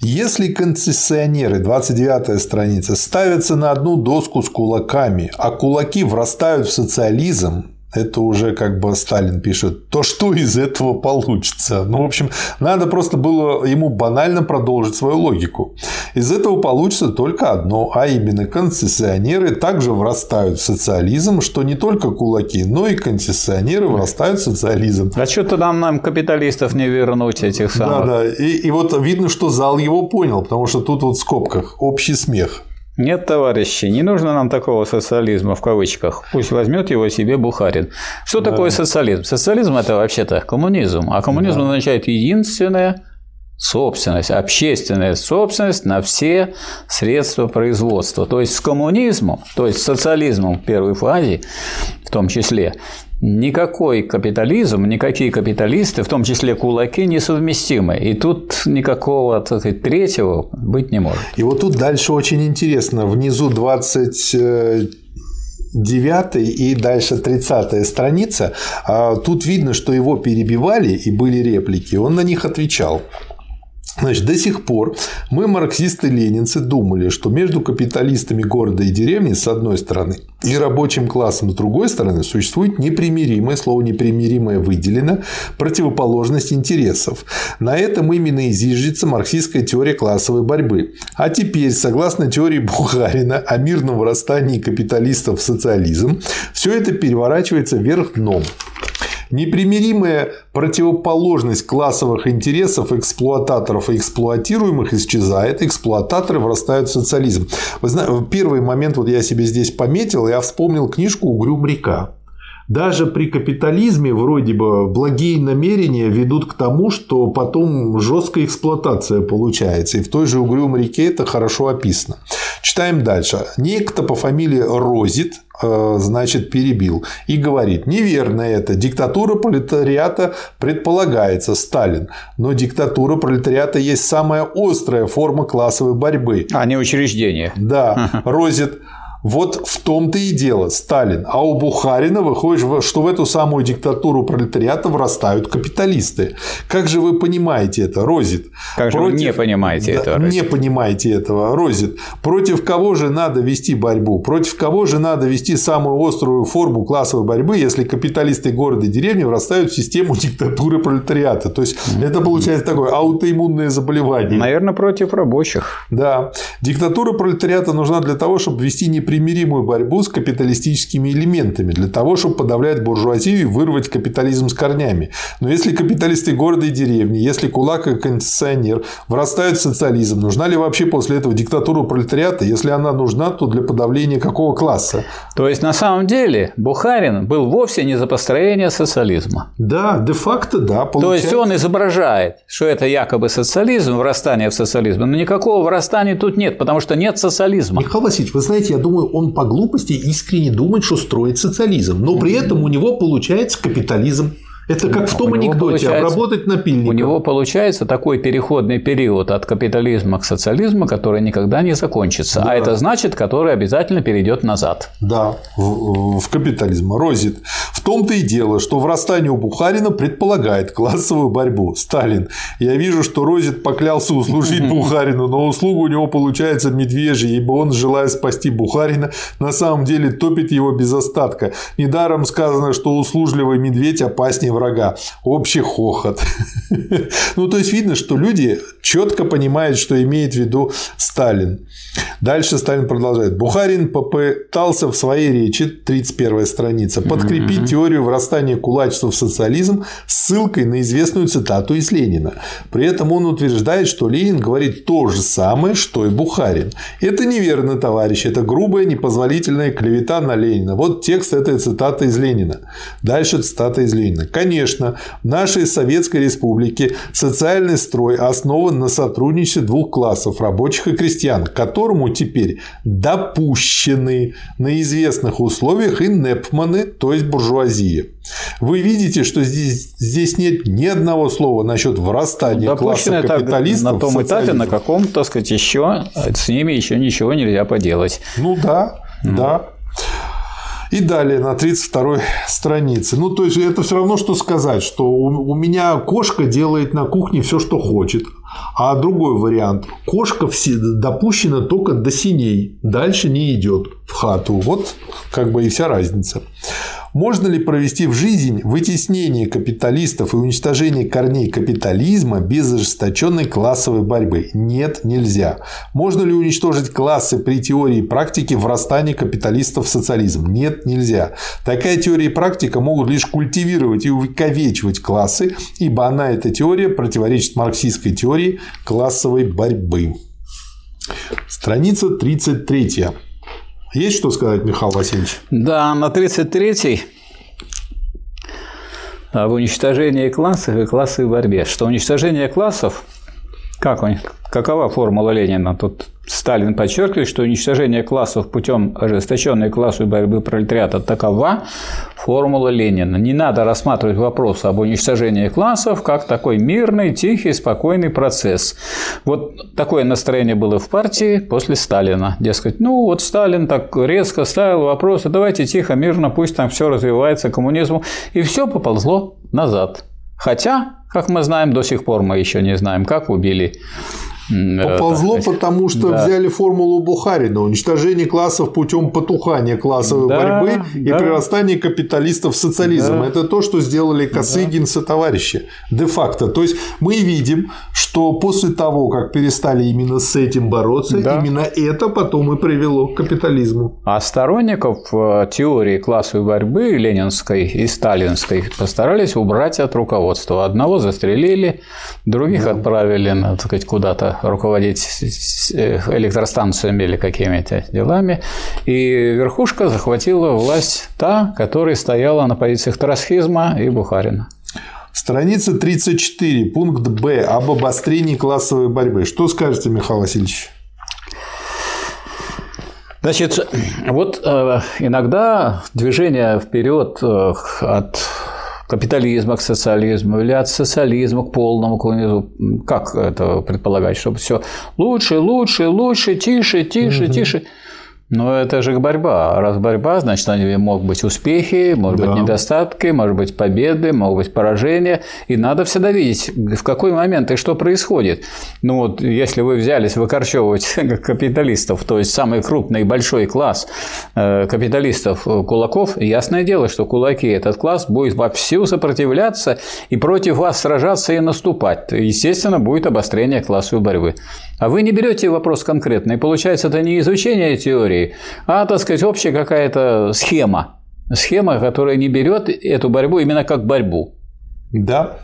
A: Если концессионеры, 29 страница, ставятся на одну доску с кулаками, а кулаки врастают в социализм, это уже как бы Сталин пишет, то что из этого получится? Ну, в общем, надо просто было ему банально продолжить свою логику. Из этого получится только одно, а именно концессионеры также врастают в социализм, что не только кулаки, но и концессионеры врастают в социализм.
B: А что-то нам, нам капиталистов не вернуть этих самых.
A: Да, да. И, и вот видно, что зал его понял, потому что тут вот в скобках общий смех.
B: Нет, товарищи, не нужно нам такого социализма в кавычках. Пусть возьмет его себе Бухарин. Что да. такое социализм? Социализм это вообще-то коммунизм, а коммунизм да. означает единственное собственность, общественная собственность на все средства производства. То есть с коммунизмом, то есть с социализмом в первой фазе, в том числе, никакой капитализм, никакие капиталисты, в том числе кулаки, несовместимы. И тут никакого сказать, третьего быть не может.
A: И вот тут дальше очень интересно. Внизу 20 9 и дальше 30 страница, а тут видно, что его перебивали и были реплики, он на них отвечал. Значит, до сих пор мы, марксисты-ленинцы, думали, что между капиталистами города и деревни с одной стороны и рабочим классом с другой стороны существует непримиримое, слово непримиримое выделено, противоположность интересов. На этом именно и марксистская теория классовой борьбы. А теперь, согласно теории Бухарина о мирном вырастании капиталистов в социализм, все это переворачивается вверх дном. Непримиримая противоположность классовых интересов эксплуататоров и эксплуатируемых исчезает, эксплуататоры врастают в социализм. Вы знаете, первый момент вот я себе здесь пометил, я вспомнил книжку «Угрюм река». Даже при капитализме вроде бы благие намерения ведут к тому, что потом жесткая эксплуатация получается. И в той же Угрюм реке это хорошо описано. Читаем дальше. Некто по фамилии Розит Э, значит, перебил и говорит, неверно это, диктатура пролетариата предполагается, Сталин, но диктатура пролетариата есть самая острая форма классовой борьбы.
B: А не учреждение.
A: Да, Розит вот в том-то и дело, Сталин. А у Бухарина выходит, что в эту самую диктатуру пролетариата врастают капиталисты. Как же вы понимаете это, Розит?
B: Как же Против... вы не понимаете да, этого?
A: Не понимаете этого, Розит. Против кого же надо вести борьбу? Против кого же надо вести самую острую форму классовой борьбы, если капиталисты города и деревни врастают в систему диктатуры пролетариата? То есть, это получается такое аутоиммунное заболевание.
B: Наверное, против рабочих.
A: Да. Диктатура пролетариата нужна для того, чтобы вести неприятные непримиримую борьбу с капиталистическими элементами для того, чтобы подавлять буржуазию и вырвать капитализм с корнями. Но если капиталисты города и деревни, если кулак и концессионер врастают в социализм, нужна ли вообще после этого диктатура пролетариата? Если она нужна, то для подавления какого класса?
B: То есть, на самом деле, Бухарин был вовсе не за построение социализма.
A: Да, де-факто, да.
B: Получается. То есть, он изображает, что это якобы социализм, врастание в социализм, но никакого врастания тут нет, потому что нет социализма.
A: Михаил Васильевич, вы знаете, я думаю, он по глупости искренне думает, что строит социализм. Но при этом у него получается капитализм. Это как в том анекдоте обработать напильник.
B: У него получается такой переходный период от капитализма к социализму, который никогда не закончится. А да. А это значит, который обязательно перейдет назад.
A: Да, в, в капитализм. Розит. В том-то и дело, что врастание у Бухарина предполагает классовую борьбу. Сталин. Я вижу, что Розит поклялся услужить [LAUGHS] Бухарину, но услуга у него получается медвежья, ибо он, желая спасти Бухарина, на самом деле топит его без остатка. Недаром сказано, что услужливый медведь опаснее врага. Общий хохот. [LAUGHS] Ну, то есть видно, что люди четко понимают, что имеет в виду Сталин. Дальше Сталин продолжает. Бухарин попытался в своей речи, 31 страница, подкрепить теорию врастания кулачества в социализм ссылкой на известную цитату из Ленина. При этом он утверждает, что Ленин говорит то же самое, что и Бухарин. Это неверно, товарищ. Это грубая, непозволительная клевета на Ленина. Вот текст этой цитаты из Ленина. Дальше цитата из Ленина. Конечно, в нашей Советской Республике социальный строй основан на сотрудничестве двух классов – рабочих и крестьян, к которому теперь допущены на известных условиях и непманы, то есть буржуазия. Вы видите, что здесь, здесь нет ни одного слова насчет врастания Допущено класса капиталистов.
B: На том этапе, на каком, так сказать, еще с ними еще ничего нельзя поделать.
A: Ну да, ну. да. И далее на 32 странице. Ну, то есть, это все равно, что сказать, что у меня кошка делает на кухне все, что хочет. А другой вариант. Кошка допущена только до синей. Дальше не идет в хату. Вот как бы и вся разница. Можно ли провести в жизнь вытеснение капиталистов и уничтожение корней капитализма без ожесточенной классовой борьбы? Нет, нельзя. Можно ли уничтожить классы при теории и практике врастания капиталистов в социализм? Нет, нельзя. Такая теория и практика могут лишь культивировать и увековечивать классы, ибо она, эта теория, противоречит марксистской теории классовой борьбы. Страница 33. Есть что сказать, Михаил Васильевич?
B: Да, на 33-й в уничтожении классов и классовой борьбе. Что уничтожение классов, как, он, какова формула Ленина? Тут Сталин подчеркивает, что уничтожение классов путем ожесточенной классовой борьбы пролетариата такова формула Ленина. Не надо рассматривать вопрос об уничтожении классов как такой мирный, тихий, спокойный процесс. Вот такое настроение было в партии после Сталина. Дескать, ну вот Сталин так резко ставил вопросы, давайте тихо, мирно, пусть там все развивается, коммунизму. И все поползло назад. Хотя, как мы знаем, до сих пор мы еще не знаем, как убили
A: Поползло, потому что да. взяли формулу Бухарина уничтожение классов путем потухания классовой да, борьбы да. и прирастания капиталистов в социализм. Да. Это то, что сделали Косыгин да. товарищи. Де-факто. То есть мы видим, что после того, как перестали именно с этим бороться, да. именно это потом и привело к капитализму.
B: А сторонников э, теории классовой борьбы ленинской и сталинской постарались убрать от руководства. Одного застрелили, других да. отправили, так сказать, куда-то руководить э, электростанциями или какими-то делами. И верхушка захватила власть та, которая стояла на позициях троцкизма и Бухарина.
A: Страница 34, пункт Б об обострении классовой борьбы. Что скажете, Михаил Васильевич?
B: Значит, вот э, иногда движение вперед э, от капитализма к социализму или от социализма к полному коммунизму. Как это предполагать, чтобы все лучше, лучше, лучше, тише, тише, угу. тише. Но это же борьба. Раз борьба, значит, они могут быть успехи, может да. быть недостатки, может быть победы, могут быть поражения. И надо всегда видеть, в какой момент и что происходит. Ну вот, если вы взялись выкорчевывать [LAUGHS] капиталистов, то есть самый крупный большой класс э, капиталистов э, кулаков, ясное дело, что кулаки этот класс будет вовсю сопротивляться и против вас сражаться и наступать. Естественно, будет обострение классовой борьбы. А вы не берете вопрос конкретно, и получается это не изучение теории, а, так сказать, общая какая-то схема. Схема, которая не берет эту борьбу именно как борьбу.
A: Да,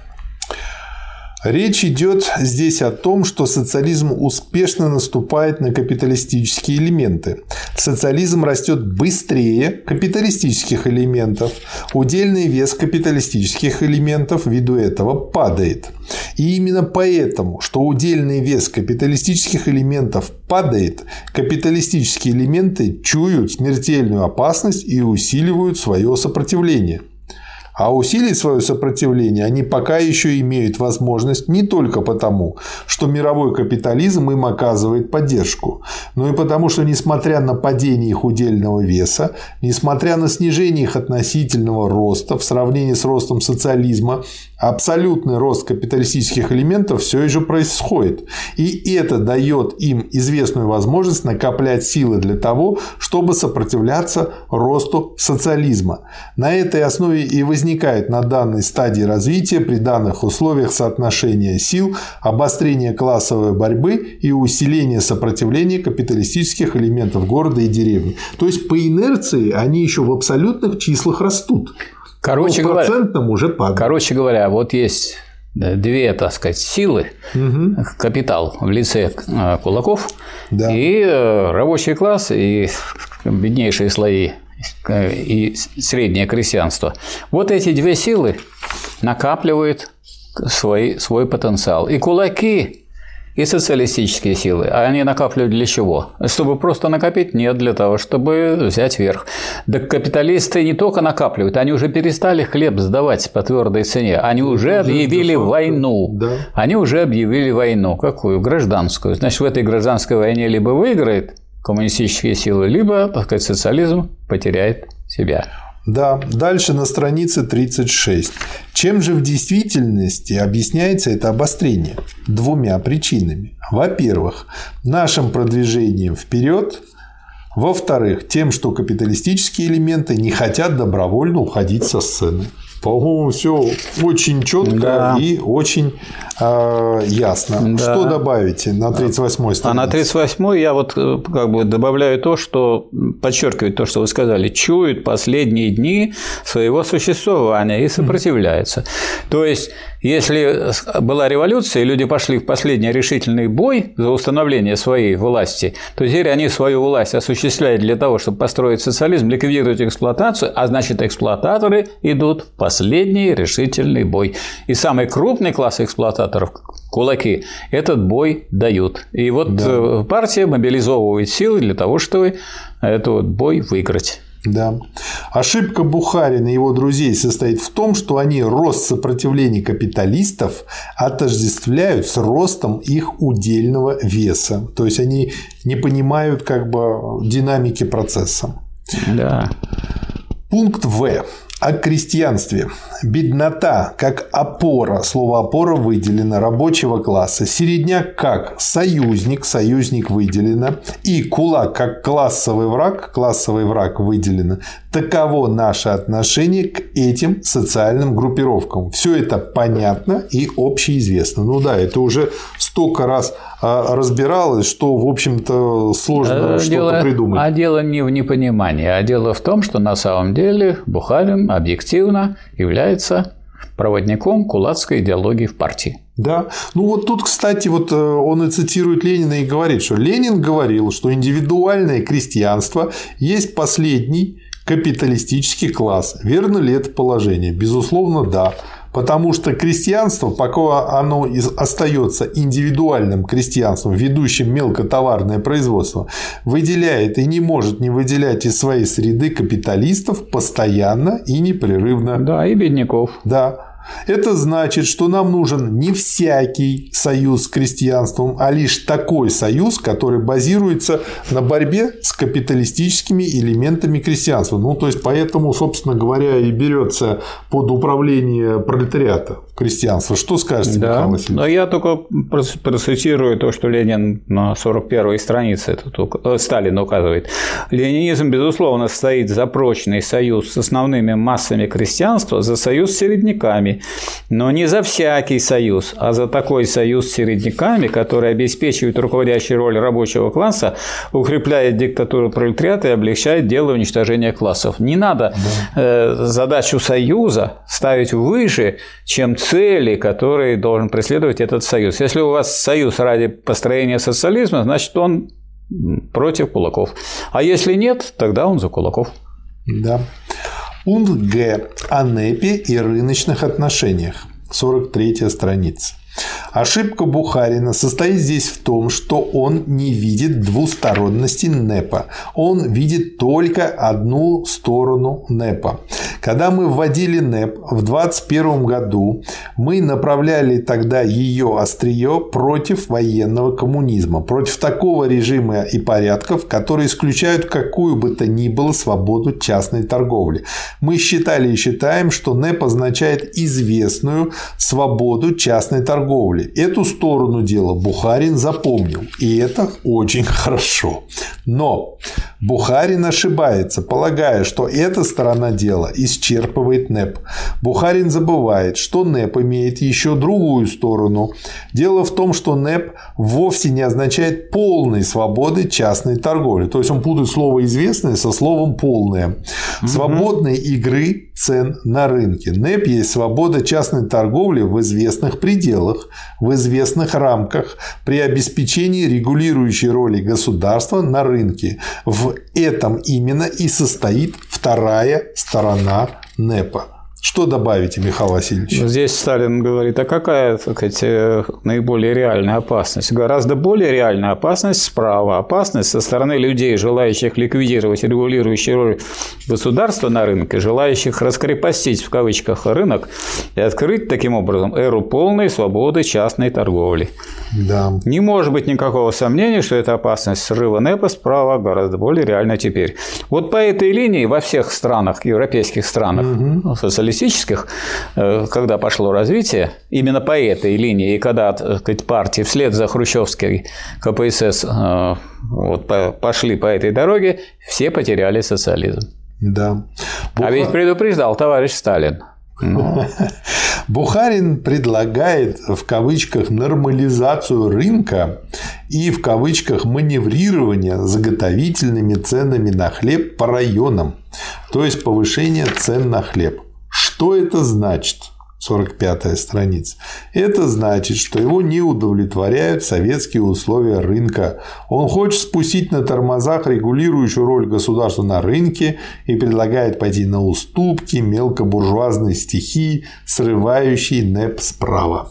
A: Речь идет здесь о том, что социализм успешно наступает на капиталистические элементы. Социализм растет быстрее капиталистических элементов. Удельный вес капиталистических элементов ввиду этого падает. И именно поэтому, что удельный вес капиталистических элементов падает, капиталистические элементы чуют смертельную опасность и усиливают свое сопротивление. А усилить свое сопротивление они пока еще имеют возможность не только потому, что мировой капитализм им оказывает поддержку, но и потому, что несмотря на падение их удельного веса, несмотря на снижение их относительного роста в сравнении с ростом социализма, абсолютный рост капиталистических элементов все еще происходит. И это дает им известную возможность накоплять силы для того, чтобы сопротивляться росту социализма. На этой основе и возникает на данной стадии развития при данных условиях соотношения сил, обострение классовой борьбы и усиление сопротивления капиталистических элементов города и деревни. То есть по инерции они еще в абсолютных числах растут.
B: Короче говоря, уже падает. Короче говоря, вот есть две, так сказать, силы, угу. капитал в лице э, кулаков да. и э, рабочий класс, и беднейшие слои э, и среднее крестьянство. Вот эти две силы накапливают свой, свой потенциал. И кулаки и социалистические силы. А они накапливают для чего? Чтобы просто накопить? Нет, для того, чтобы взять верх. Да капиталисты не только накапливают, они уже перестали хлеб сдавать по твердой цене. Они уже объявили войну. Да. Они уже объявили войну. Какую? Гражданскую. Значит, в этой гражданской войне либо выиграет коммунистические силы, либо, так сказать, социализм потеряет себя.
A: Да, дальше на странице 36. Чем же в действительности объясняется это обострение? Двумя причинами. Во-первых, нашим продвижением вперед, во-вторых, тем, что капиталистические элементы не хотят добровольно уходить со сцены. По-моему, все очень четко да. и очень э, ясно. Да. Что добавите на 38-й странице?
B: А на 38-й я вот э, как бы добавляю то, что подчеркивает то, что вы сказали, чует последние дни своего существования и сопротивляется. То есть если была революция, и люди пошли в последний решительный бой за установление своей власти, то теперь они свою власть осуществляют для того, чтобы построить социализм, ликвидировать эксплуатацию, а значит эксплуататоры идут в последний решительный бой. И самый крупный класс эксплуататоров кулаки этот бой дают. И вот да. Э, партия мобилизовывает силы для того, чтобы этот бой выиграть.
A: Да. Ошибка Бухарина и его друзей состоит в том, что они рост сопротивления капиталистов отождествляют с ростом их удельного веса. То есть они не понимают как бы динамики процесса.
B: Да.
A: Пункт В о крестьянстве. Беднота как опора, слово опора выделено, рабочего класса. Середняк как союзник, союзник выделено. И кулак как классовый враг, классовый враг выделено. Таково наше отношение к этим социальным группировкам. Все это понятно и общеизвестно. Ну да, это уже столько раз а, разбиралось, что, в общем-то, сложно дело, что-то придумать.
B: А дело не в непонимании, а дело в том, что на самом деле Бухарин объективно является проводником кулацкой идеологии в партии.
A: Да. Ну вот тут, кстати, вот э, он и цитирует Ленина и говорит, что Ленин говорил, что индивидуальное крестьянство есть последний капиталистический класс. Верно ли это положение? Безусловно, да. Потому что крестьянство, пока оно остается индивидуальным крестьянством, ведущим мелкотоварное производство, выделяет и не может не выделять из своей среды капиталистов постоянно и непрерывно.
B: Да, и бедняков.
A: Да. Это значит, что нам нужен не всякий союз с крестьянством, а лишь такой союз, который базируется на борьбе с капиталистическими элементами крестьянства. Ну, то есть, поэтому, собственно говоря, и берется под управление пролетариата крестьянства. Что скажете,
B: да. Михаил Васильевич? Но я только процитирую то, что Ленин на 41-й странице это только, э, Сталин указывает. Ленинизм, безусловно, стоит за прочный союз с основными массами крестьянства, за союз с середняками, но не за всякий союз, а за такой союз с середняками, который обеспечивает руководящую роль рабочего класса, укрепляет диктатуру пролетариата и облегчает дело уничтожения классов. Не надо да. э, задачу союза ставить выше, чем цели, которые должен преследовать этот союз. Если у вас союз ради построения социализма, значит он против кулаков. А если нет, тогда он за кулаков.
A: Да. Пункт Г. О НЭПе и рыночных отношениях. 43 страница. Ошибка Бухарина состоит здесь в том, что он не видит двусторонности НЭПа. Он видит только одну сторону НЭПа. Когда мы вводили НЭП в 2021 году, мы направляли тогда ее острие против военного коммунизма, против такого режима и порядков, которые исключают какую бы то ни было свободу частной торговли. Мы считали и считаем, что НЭП означает известную свободу частной торговли. Эту сторону дела Бухарин запомнил, и это очень [LAUGHS] хорошо. Но Бухарин ошибается, полагая, что эта сторона дела исчерпывает НЭП. Бухарин забывает, что НЭП имеет еще другую сторону. Дело в том, что НЭП вовсе не означает полной свободы частной торговли. То есть он путает слово известное со словом полное. Свободной игры цен на рынке. НЭП есть свобода частной торговли в известных пределах, в известных рамках при обеспечении регулирующей роли государства на рынке в этом именно и состоит вторая сторона НЭПа. Что добавите, Михаил Васильевич?
B: Здесь Сталин говорит, а какая сказать, э, наиболее реальная опасность? Гораздо более реальная опасность справа. Опасность со стороны людей, желающих ликвидировать регулирующую роль государства на рынке, желающих раскрепостить в кавычках рынок и открыть таким образом эру полной свободы частной торговли.
A: Да.
B: Не может быть никакого сомнения, что эта опасность срыва НЭПа справа гораздо более реальна теперь. Вот по этой линии во всех странах, европейских странах, угу. социалистических, э, когда пошло развитие, именно по этой линии, и когда сказать, партии вслед за хрущевской КПСС э, вот, пошли по этой дороге, все потеряли социализм.
A: Да.
B: Буха... А ведь предупреждал товарищ Сталин.
A: Ну. [LAUGHS] Бухарин предлагает в кавычках нормализацию рынка и в кавычках маневрирование заготовительными ценами на хлеб по районам, то есть повышение цен на хлеб. Что это значит? 45 страница. Это значит, что его не удовлетворяют советские условия рынка. Он хочет спустить на тормозах регулирующую роль государства на рынке и предлагает пойти на уступки мелкобуржуазной стихии, срывающей НЭП справа.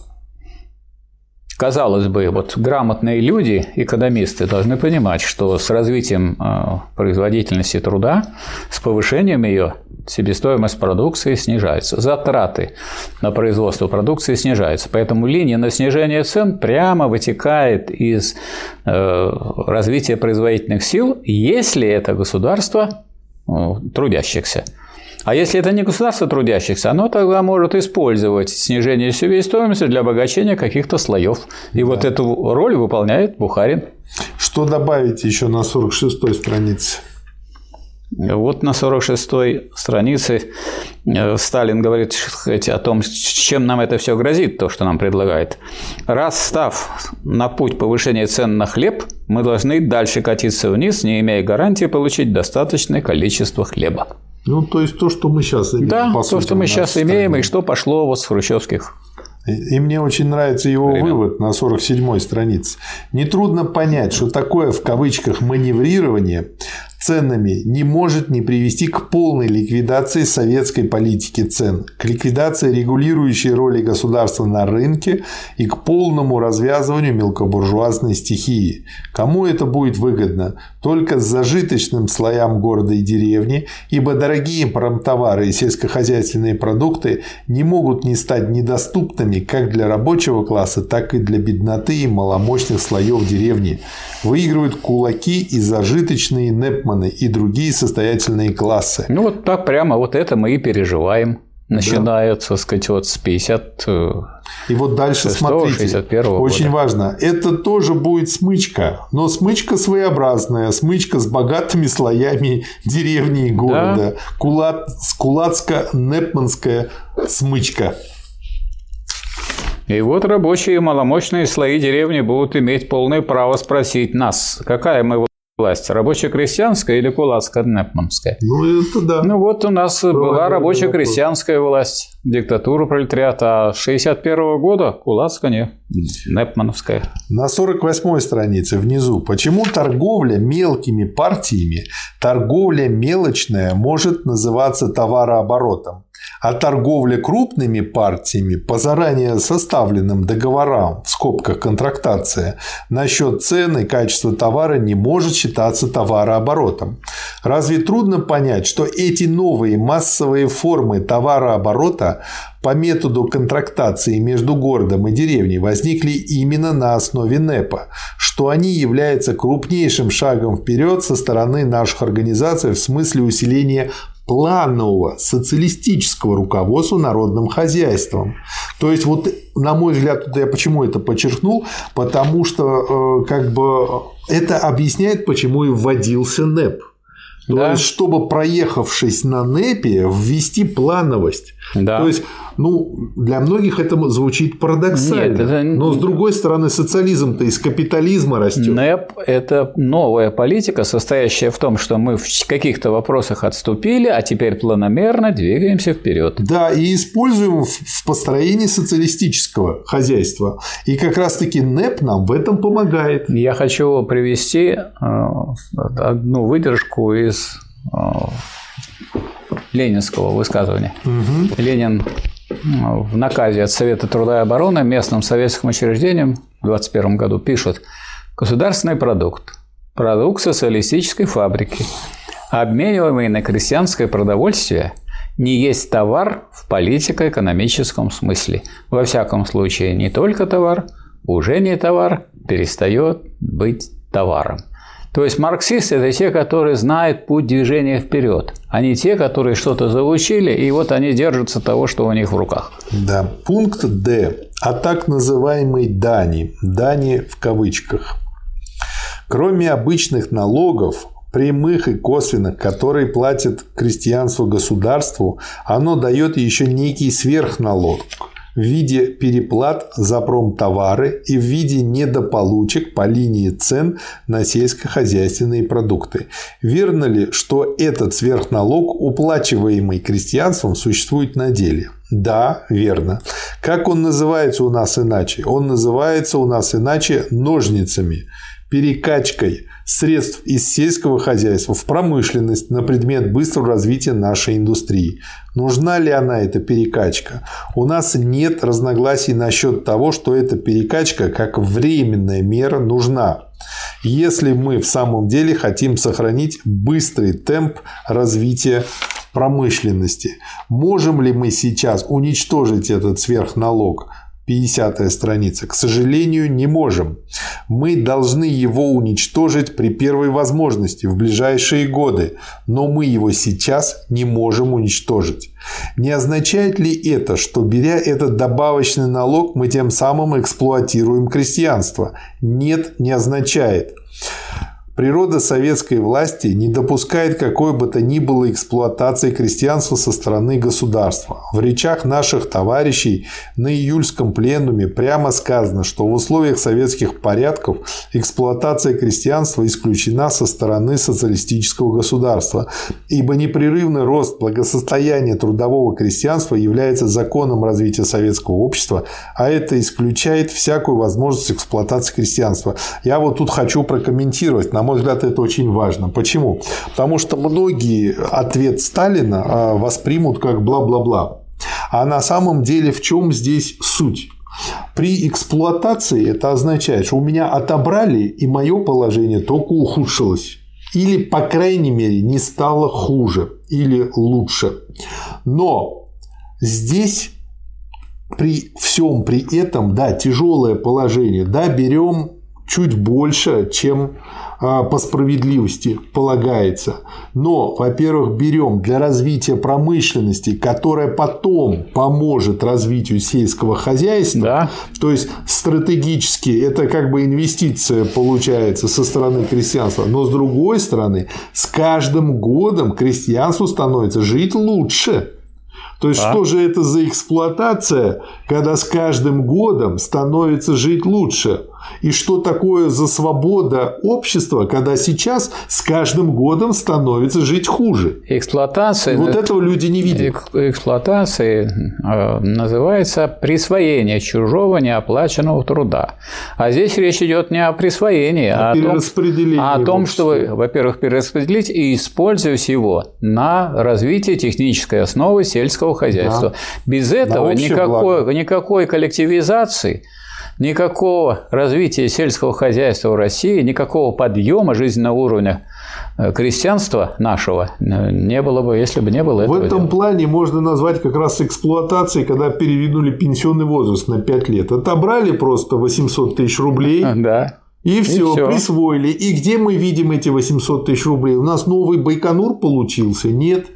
B: Казалось бы, вот грамотные люди, экономисты, должны понимать, что с развитием э, производительности труда, с повышением ее, себестоимость продукции снижается, затраты на производство продукции снижаются. Поэтому линия на снижение цен прямо вытекает из э, развития производительных сил, если это государство э, трудящихся. А если это не государство трудящихся, оно тогда может использовать снижение себестоимости для обогащения каких-то слоев. И да. вот эту роль выполняет Бухарин.
A: Что добавить еще на 46-й странице?
B: Вот на 46-й странице э, Сталин говорит о том, чем нам это все грозит, то, что нам предлагает. Раз став на путь повышения цен на хлеб, мы должны дальше катиться вниз, не имея гарантии получить достаточное количество хлеба.
A: Ну, то есть то, что мы сейчас
B: имеем. Да, по то, сути, что мы сейчас стране. имеем, и что пошло вот с хрущевских
A: и мне очень нравится его Времен. вывод на 47-й странице. Нетрудно понять, что такое в кавычках маневрирование ценами не может не привести к полной ликвидации советской политики цен, к ликвидации регулирующей роли государства на рынке и к полному развязыванию мелкобуржуазной стихии. Кому это будет выгодно? Только зажиточным слоям города и деревни, ибо дорогие промтовары и сельскохозяйственные продукты не могут не стать недоступными как для рабочего класса, так и для бедноты и маломощных слоев деревни. Выигрывают кулаки и зажиточные НЭП Гетманы и другие состоятельные классы.
B: Ну, вот так прямо вот это мы и переживаем. Начинается, да. сказать, вот с 50
A: э, и вот дальше 6, смотрите, очень года. важно, это тоже будет смычка, но смычка своеобразная, смычка с богатыми слоями деревни и города, да. Кулат, скулацко-непманская смычка.
B: И вот рабочие и маломощные слои деревни будут иметь полное право спросить нас, какая мы власть? Рабоче-крестьянская или кулацко-непманская?
A: Ну, это да.
B: Ну, вот у нас Правильно была рабоче-крестьянская власть, диктатура пролетариата, а с 61 года кулацкая не, непмановская.
A: На 48 странице внизу. Почему торговля мелкими партиями, торговля мелочная может называться товарооборотом? А торговля крупными партиями по заранее составленным договорам, в скобках контрактация, насчет цены и качества товара не может считаться товарооборотом. Разве трудно понять, что эти новые массовые формы товарооборота по методу контрактации между городом и деревней возникли именно на основе НЭПа, что они являются крупнейшим шагом вперед со стороны наших организаций в смысле усиления планового социалистического руководства народным хозяйством. То есть, вот, на мой взгляд, я почему это подчеркнул, потому что э, как бы это объясняет, почему и вводился НЭП. То да. есть, чтобы проехавшись на НЭПе, ввести плановость. Да. То есть, ну, для многих это звучит парадоксально. Нет, это... Но с другой стороны, социализм-то из капитализма растет.
B: НЭП – это новая политика, состоящая в том, что мы в каких-то вопросах отступили, а теперь планомерно двигаемся вперед.
A: Да, и используем в построении социалистического хозяйства. И как раз-таки НЭП нам в этом помогает.
B: Я хочу привести э, одну выдержку из э, ленинского высказывания. Угу. Ленин в наказе от Совета труда и обороны местным советским учреждениям в 2021 году пишут «Государственный продукт, продукт социалистической фабрики, обмениваемый на крестьянское продовольствие, не есть товар в политико-экономическом смысле. Во всяком случае, не только товар, уже не товар, перестает быть товаром. То есть марксисты – это те, которые знают путь движения вперед, а не те, которые что-то заучили, и вот они держатся того, что у них в руках.
A: Да. Пункт Д. О так называемой дани. Дани в кавычках. Кроме обычных налогов, прямых и косвенных, которые платит крестьянство государству, оно дает еще некий сверхналог – в виде переплат за промтовары и в виде недополучек по линии цен на сельскохозяйственные продукты. Верно ли, что этот сверхналог, уплачиваемый крестьянством, существует на деле? Да, верно. Как он называется у нас иначе? Он называется у нас иначе ножницами, перекачкой средств из сельского хозяйства в промышленность на предмет быстрого развития нашей индустрии. Нужна ли она эта перекачка? У нас нет разногласий насчет того, что эта перекачка как временная мера нужна. Если мы в самом деле хотим сохранить быстрый темп развития промышленности. Можем ли мы сейчас уничтожить этот сверхналог? 50 страница. К сожалению, не можем. Мы должны его уничтожить при первой возможности в ближайшие годы, но мы его сейчас не можем уничтожить. Не означает ли это, что беря этот добавочный налог, мы тем самым эксплуатируем крестьянство? Нет, не означает. Природа советской власти не допускает какой бы то ни было эксплуатации крестьянства со стороны государства. В речах наших товарищей на июльском пленуме прямо сказано, что в условиях советских порядков эксплуатация крестьянства исключена со стороны социалистического государства, ибо непрерывный рост благосостояния трудового крестьянства является законом развития советского общества, а это исключает всякую возможность эксплуатации крестьянства. Я вот тут хочу прокомментировать, на мой взгляд, это очень важно. Почему? Потому что многие ответ Сталина а, воспримут как бла-бла-бла. А на самом деле в чем здесь суть? При эксплуатации это означает, что у меня отобрали, и мое положение только ухудшилось. Или, по крайней мере, не стало хуже или лучше. Но здесь при всем при этом, да, тяжелое положение, да, берем чуть больше, чем а, по справедливости полагается. Но, во-первых, берем для развития промышленности, которая потом поможет развитию сельского хозяйства. Да. То есть стратегически это как бы инвестиция получается со стороны крестьянства. Но с другой стороны, с каждым годом крестьянству становится жить лучше. То есть, да. что же это за эксплуатация, когда с каждым годом становится жить лучше? И что такое за свобода общества, когда сейчас с каждым годом становится жить хуже?
B: Эксплуатация.
A: И вот этого люди не видят.
B: Эксплуатация э, называется присвоение чужого неоплаченного труда. А здесь речь идет не о присвоении, а, а о том, а о том что вы, во-первых, перераспределить и использовать его на развитие технической основы сельского хозяйства. Да. Без этого никакой, никакой коллективизации никакого развития сельского хозяйства в России, никакого подъема жизненного уровня э, крестьянства нашего э, не было бы, если бы не было этого.
A: В этом дела. плане можно назвать как раз эксплуатацией, когда перевинули пенсионный возраст на 5 лет. Отобрали просто 800 тысяч рублей. [LAUGHS]
B: Да.
A: И, и все, все, присвоили. И где мы видим эти 800 тысяч рублей? У нас новый Байконур получился? Нет.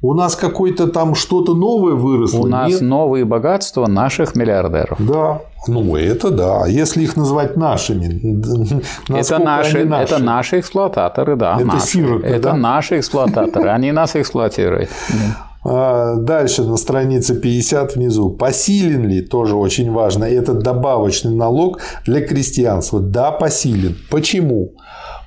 A: У нас какое-то там что-то новое выросло.
B: У нас Нет? новые богатства наших миллиардеров.
A: Да. Ну, это да. А если их назвать нашими, [LAUGHS]
B: это наши, наши, это наши эксплуататоры, да.
A: Это
B: наши.
A: сироты,
B: Это
A: да?
B: наши эксплуататоры, они нас эксплуатируют.
A: А, дальше на странице 50 внизу. Посилен ли, тоже очень важно, этот добавочный налог для крестьянства? Да, посилен. Почему?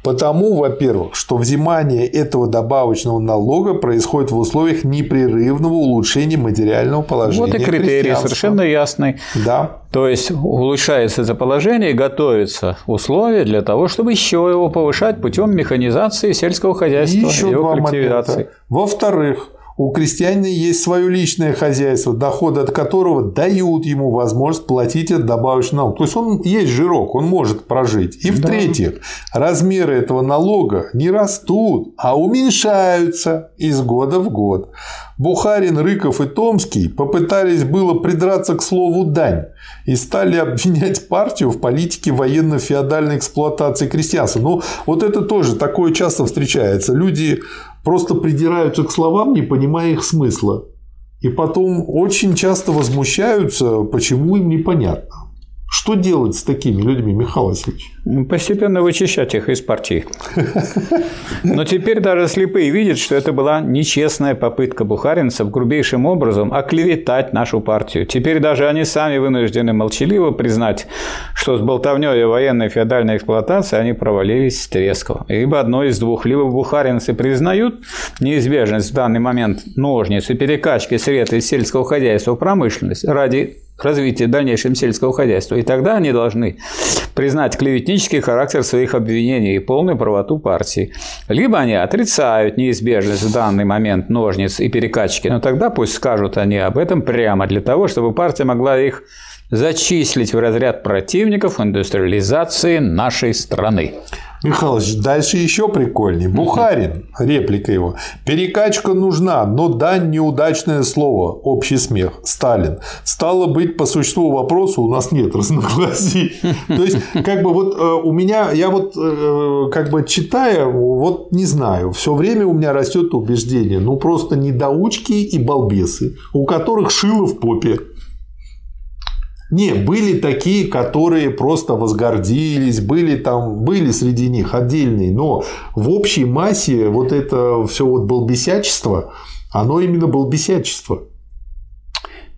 A: Потому, во-первых, что взимание этого добавочного налога происходит в условиях непрерывного улучшения материального положения.
B: Вот и критерий совершенно ясный.
A: Да.
B: То есть улучшается это положение и готовятся условия для того, чтобы еще его повышать путем механизации сельского хозяйства и
A: еще его коллективизации. Во-вторых, у крестьянина есть свое личное хозяйство, доходы от которого дают ему возможность платить этот добавочный налог. То есть он есть жирок, он может прожить. И в-третьих, да. размеры этого налога не растут, а уменьшаются из года в год. Бухарин, Рыков и Томский попытались было придраться к слову «дань» и стали обвинять партию в политике военно-феодальной эксплуатации крестьянства. Но вот это тоже такое часто встречается. Люди просто придираются к словам, не понимая их смысла. И потом очень часто возмущаются, почему им непонятно. Что делать с такими людьми, Михаил Васильевич?
B: Ну, постепенно вычищать их из партии. Но теперь даже слепые видят, что это была нечестная попытка бухаринцев грубейшим образом оклеветать нашу партию. Теперь даже они сами вынуждены молчаливо признать, что с болтовней о военной феодальной эксплуатации они провалились с треском. Ибо одно из двух. Либо бухаринцы признают неизбежность в данный момент ножниц и перекачки средств из сельского хозяйства в промышленность ради развития дальнейшего сельского хозяйства. И тогда они должны признать клеветнический характер своих обвинений и полную правоту партии. Либо они отрицают неизбежность в данный момент ножниц и перекачки, но тогда пусть скажут они об этом прямо для того, чтобы партия могла их зачислить в разряд противников индустриализации нашей страны.
A: Михалыч, дальше еще прикольнее. Бухарин, реплика его. Перекачка нужна, но дань неудачное слово. Общий смех. Сталин. Стало быть, по существу вопроса у нас нет разногласий. [LAUGHS] То есть, как бы вот э, у меня, я вот э, как бы читая, вот не знаю, все время у меня растет убеждение, ну просто недоучки и балбесы, у которых шило в попе. Не, были такие, которые просто возгордились, были там, были среди них отдельные, но в общей массе вот это все вот балбесячество, оно именно балбесячество.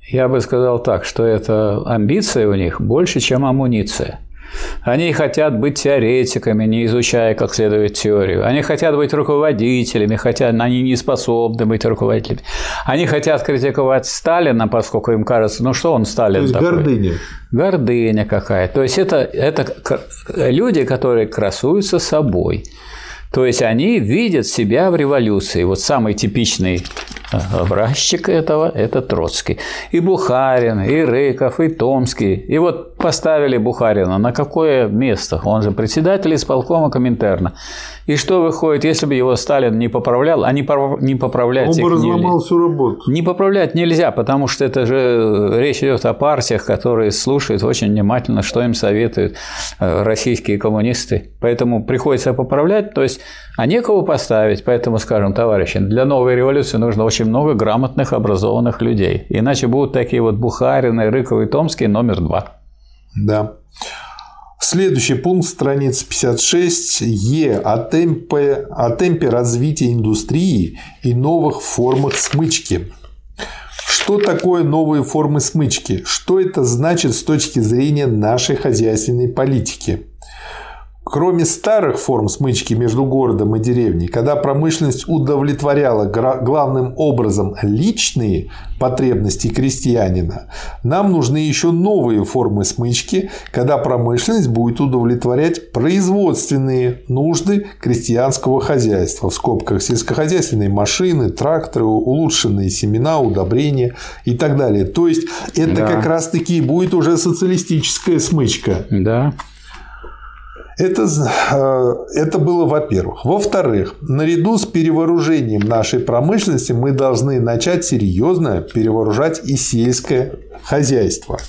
B: Я бы сказал так, что это амбиция у них больше, чем амуниция. Они хотят быть теоретиками, не изучая как следует теорию. Они хотят быть руководителями, хотя они не способны быть руководителями. Они хотят критиковать Сталина, поскольку им кажется, ну что он Сталин То есть такой?
A: гордыня.
B: Гордыня какая. То есть это, это люди, которые красуются собой. То есть они видят себя в революции. Вот самый типичный образчик этого – это Троцкий. И Бухарин, и Рыков, и Томский. И вот поставили Бухарина на какое место? Он же председатель исполкома Коминтерна. И что выходит, если бы его Сталин не поправлял, а не, не поправлять
A: Он
B: бы
A: разломал всю работу.
B: Не поправлять нельзя, потому что это же речь идет о партиях, которые слушают очень внимательно, что им советуют э, российские коммунисты. Поэтому приходится поправлять, то есть а некого поставить. Поэтому, скажем, товарищи, для новой революции нужно очень много грамотных, образованных людей. Иначе будут такие вот Бухарины, Рыковы и Томские номер два.
A: Да. Следующий пункт, страница 56. Е. О темпе, о темпе развития индустрии и новых формах смычки. Что такое новые формы смычки? Что это значит с точки зрения нашей хозяйственной политики? Кроме старых форм смычки между городом и деревней, когда промышленность удовлетворяла главным образом личные потребности крестьянина, нам нужны еще новые формы смычки, когда промышленность будет удовлетворять производственные нужды крестьянского хозяйства, в скобках сельскохозяйственные машины, тракторы, улучшенные семена, удобрения и так далее. То есть это да. как раз-таки будет уже социалистическая смычка.
B: Да.
A: Это, э, это было во-первых. Во-вторых, наряду с перевооружением нашей промышленности мы должны начать серьезно перевооружать и сельское хозяйство.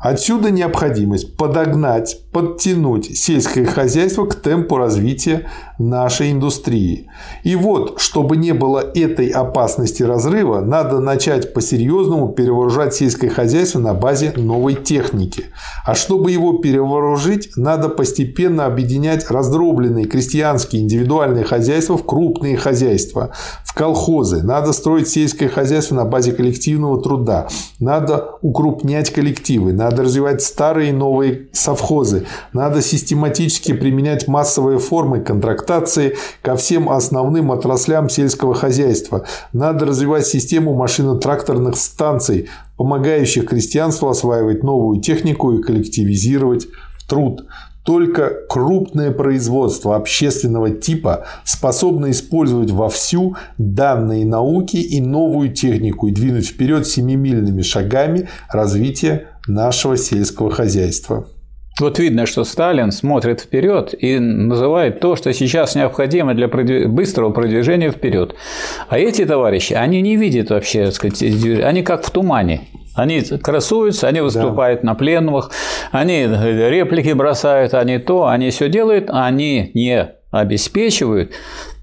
A: Отсюда необходимость подогнать, подтянуть сельское хозяйство к темпу развития нашей индустрии. И вот, чтобы не было этой опасности разрыва, надо начать по-серьезному перевооружать сельское хозяйство на базе новой техники. А чтобы его перевооружить, надо постепенно объединять раздробленные крестьянские индивидуальные хозяйства в крупные хозяйства, в колхозы. Надо строить сельское хозяйство на базе коллективного труда. Надо укрупнять коллективы. Надо развивать старые и новые совхозы. Надо систематически применять массовые формы контрактации ко всем основным отраслям сельского хозяйства. Надо развивать систему машино-тракторных станций, помогающих крестьянству осваивать новую технику и коллективизировать труд. Только крупное производство общественного типа способно использовать вовсю данные науки и новую технику и двинуть вперед семимильными шагами развитие нашего сельского хозяйства.
B: Вот видно, что Сталин смотрит вперед и называет то, что сейчас необходимо для быстрого продвижения вперед. А эти товарищи, они не видят вообще, сказать, они как в тумане. Они красуются, они выступают да. на пленумах, они реплики бросают, они то, они все делают, а они не обеспечивают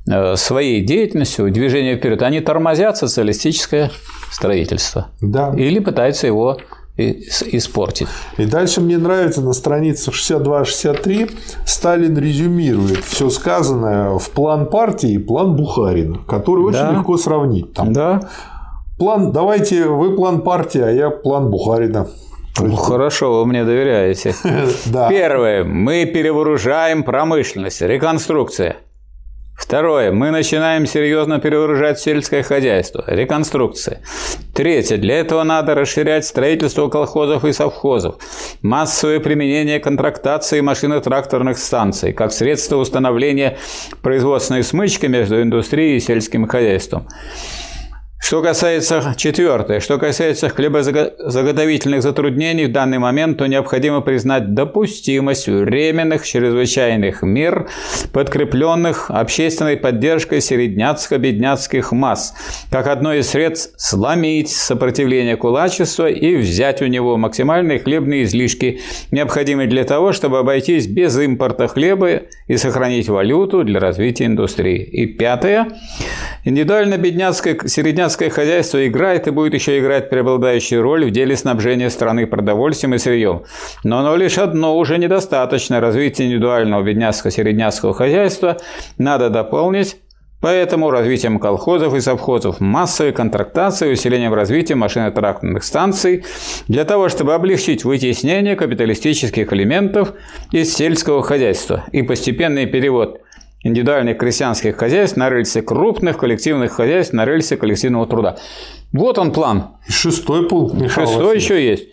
B: э, своей деятельностью движение вперед. Они тормозят социалистическое строительство.
A: Да.
B: Или пытаются его испортить.
A: И дальше мне нравится на страницах 62-63 Сталин резюмирует все сказанное в план партии и план Бухарина, который да. очень легко сравнить.
B: Там. Да.
A: План, давайте вы план партии, а я план Бухарина.
B: Ну, хорошо, вы мне доверяете. [LAUGHS] Первое. Мы перевооружаем промышленность. Реконструкция. Второе. Мы начинаем серьезно перевооружать сельское хозяйство. Реконструкция. Третье. Для этого надо расширять строительство колхозов и совхозов. Массовое применение контрактации машино-тракторных станций как средство установления производственной смычки между индустрией и сельским хозяйством. Что касается, четвертое, что касается хлебозаготовительных затруднений в данный момент, то необходимо признать допустимость временных чрезвычайных мер, подкрепленных общественной поддержкой середняцко-бедняцких масс, как одно из средств сломить сопротивление кулачества и взять у него максимальные хлебные излишки, необходимые для того, чтобы обойтись без импорта хлеба и сохранить валюту для развития индустрии. И пятое, индивидуально-бедняцкое середняцкое Сельское хозяйство играет и будет еще играть преобладающую роль в деле снабжения страны продовольствием и сырьем. Но оно лишь одно уже недостаточно. Развитие индивидуального бедняцкого-середняцкого хозяйства надо дополнить Поэтому развитием колхозов и совхозов, массовой контрактацией, усилением развития машино-тракторных станций для того, чтобы облегчить вытеснение капиталистических элементов из сельского хозяйства и постепенный перевод индивидуальных крестьянских хозяйств на рельсы крупных коллективных хозяйств на рельсы коллективного труда. Вот он план.
A: Шестой пункт.
B: Михаил Шестой Васильевич. еще есть.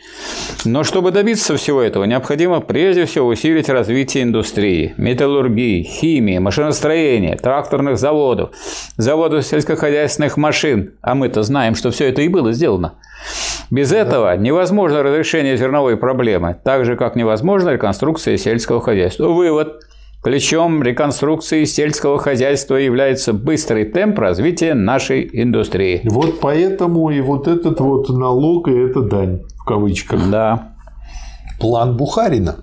B: Но чтобы добиться всего этого, необходимо прежде всего усилить развитие индустрии, металлургии, химии, машиностроения, тракторных заводов, заводов сельскохозяйственных машин. А мы-то знаем, что все это и было сделано. Без да. этого невозможно разрешение зерновой проблемы, так же, как невозможна реконструкция сельского хозяйства. Вывод – Ключом реконструкции сельского хозяйства является быстрый темп развития нашей индустрии.
A: Вот поэтому и вот этот вот налог и эта дань в кавычках.
B: Да.
A: План Бухарина.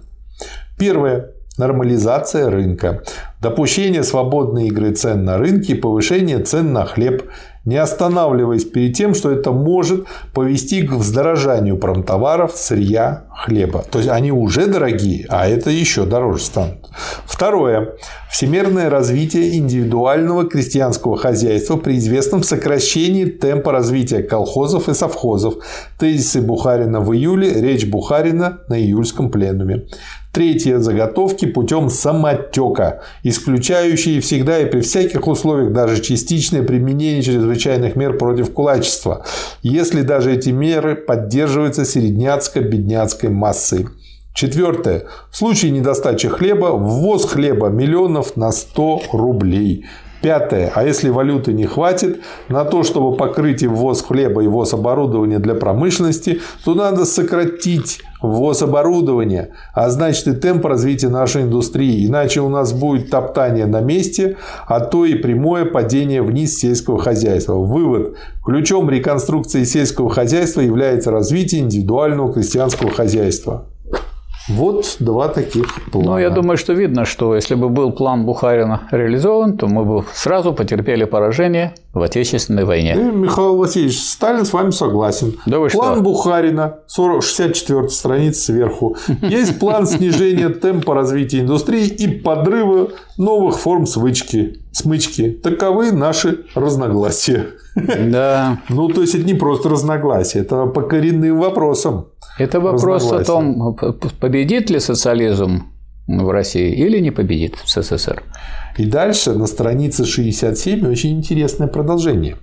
A: Первое. Нормализация рынка. Допущение свободной игры цен на рынке повышение цен на хлеб не останавливаясь перед тем, что это может повести к вздорожанию промтоваров, сырья, хлеба. То есть они уже дорогие, а это еще дороже станут. Второе. Всемирное развитие индивидуального крестьянского хозяйства при известном сокращении темпа развития колхозов и совхозов. Тезисы Бухарина в июле, речь Бухарина на июльском пленуме. Третье. Заготовки путем самотека, исключающие всегда и при всяких условиях даже частичное применение чрезвычайных мер против кулачества, если даже эти меры поддерживаются середняцко-бедняцкой массой. Четвертое. В случае недостачи хлеба ввоз хлеба миллионов на 100 рублей. Пятое. А если валюты не хватит на то, чтобы покрыть и ввоз хлеба и ввоз оборудования для промышленности, то надо сократить ввоз оборудования, а значит и темп развития нашей индустрии. Иначе у нас будет топтание на месте, а то и прямое падение вниз сельского хозяйства. Вывод. Ключом реконструкции сельского хозяйства является развитие индивидуального крестьянского хозяйства. Вот два таких плана.
B: Ну, я думаю, что видно, что если бы был план Бухарина реализован, то мы бы сразу потерпели поражение в Отечественной войне.
A: И, Михаил Васильевич, Сталин с вами согласен.
B: Да вы
A: план
B: что?
A: Бухарина, 40, 64 страница сверху. [LAUGHS] Есть план снижения темпа развития индустрии и подрыва новых форм смычки. смычки. Таковы наши разногласия.
B: Да. [LAUGHS]
A: Ну, то есть, это не просто разногласия, это по коренным вопросам.
B: Это вопрос о том, победит ли социализм в России или не победит в СССР.
A: И дальше на странице 67 очень интересное продолжение.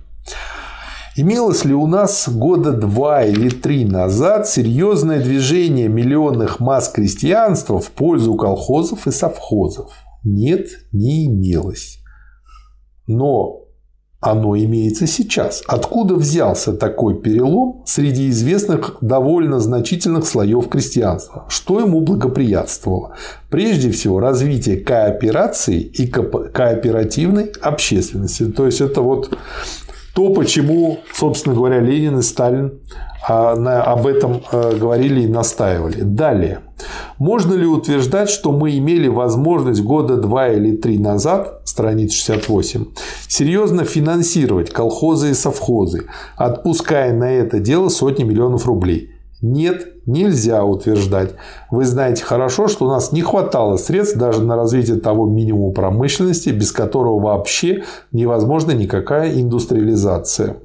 A: Имелось ли у нас года два или три назад серьезное движение миллионных масс крестьянства в пользу колхозов и совхозов? Нет, не имелось. Но оно имеется сейчас. Откуда взялся такой перелом среди известных довольно значительных слоев крестьянства? Что ему благоприятствовало? Прежде всего, развитие кооперации и кооперативной общественности. То есть, это вот то, почему, собственно говоря, Ленин и Сталин а, об этом э, говорили и настаивали. Далее. Можно ли утверждать, что мы имели возможность года два или три назад, страница 68, серьезно финансировать колхозы и совхозы, отпуская на это дело сотни миллионов рублей? Нет, нельзя утверждать. Вы знаете хорошо, что у нас не хватало средств даже на развитие того минимума промышленности, без которого вообще невозможна никакая индустриализация.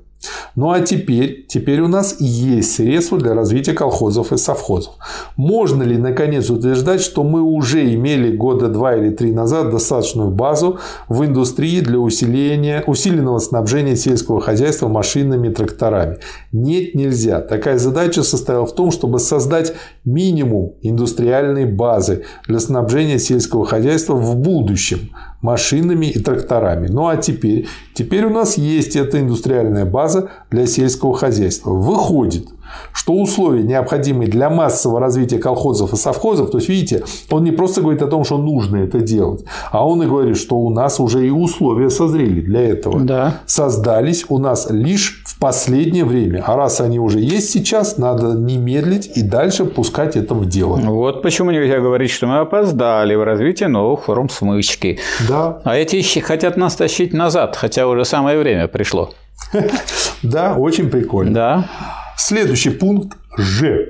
A: Ну а теперь, теперь у нас есть средства для развития колхозов и совхозов. Можно ли наконец утверждать, что мы уже имели года два или три назад достаточную базу в индустрии для усиления, усиленного снабжения сельского хозяйства машинами и тракторами? Нет, нельзя. Такая задача состояла в том, чтобы создать минимум индустриальной базы для снабжения сельского хозяйства в будущем машинами и тракторами. Ну а теперь, теперь у нас есть эта индустриальная база для сельского хозяйства. Выходит, что условия, необходимые для массового развития колхозов и совхозов, то есть, видите, он не просто говорит о том, что нужно это делать, а он и говорит, что у нас уже и условия созрели для этого.
B: Да.
A: Создались у нас лишь в последнее время. А раз они уже есть сейчас, надо не медлить и дальше пускать это в дело.
B: Вот почему нельзя говорить, что мы опоздали в развитии новых форм смычки.
A: Да.
B: А эти хотят нас тащить назад, хотя уже самое время пришло. [LAUGHS]
A: Да, очень прикольно.
B: Да.
A: Следующий пункт Ж.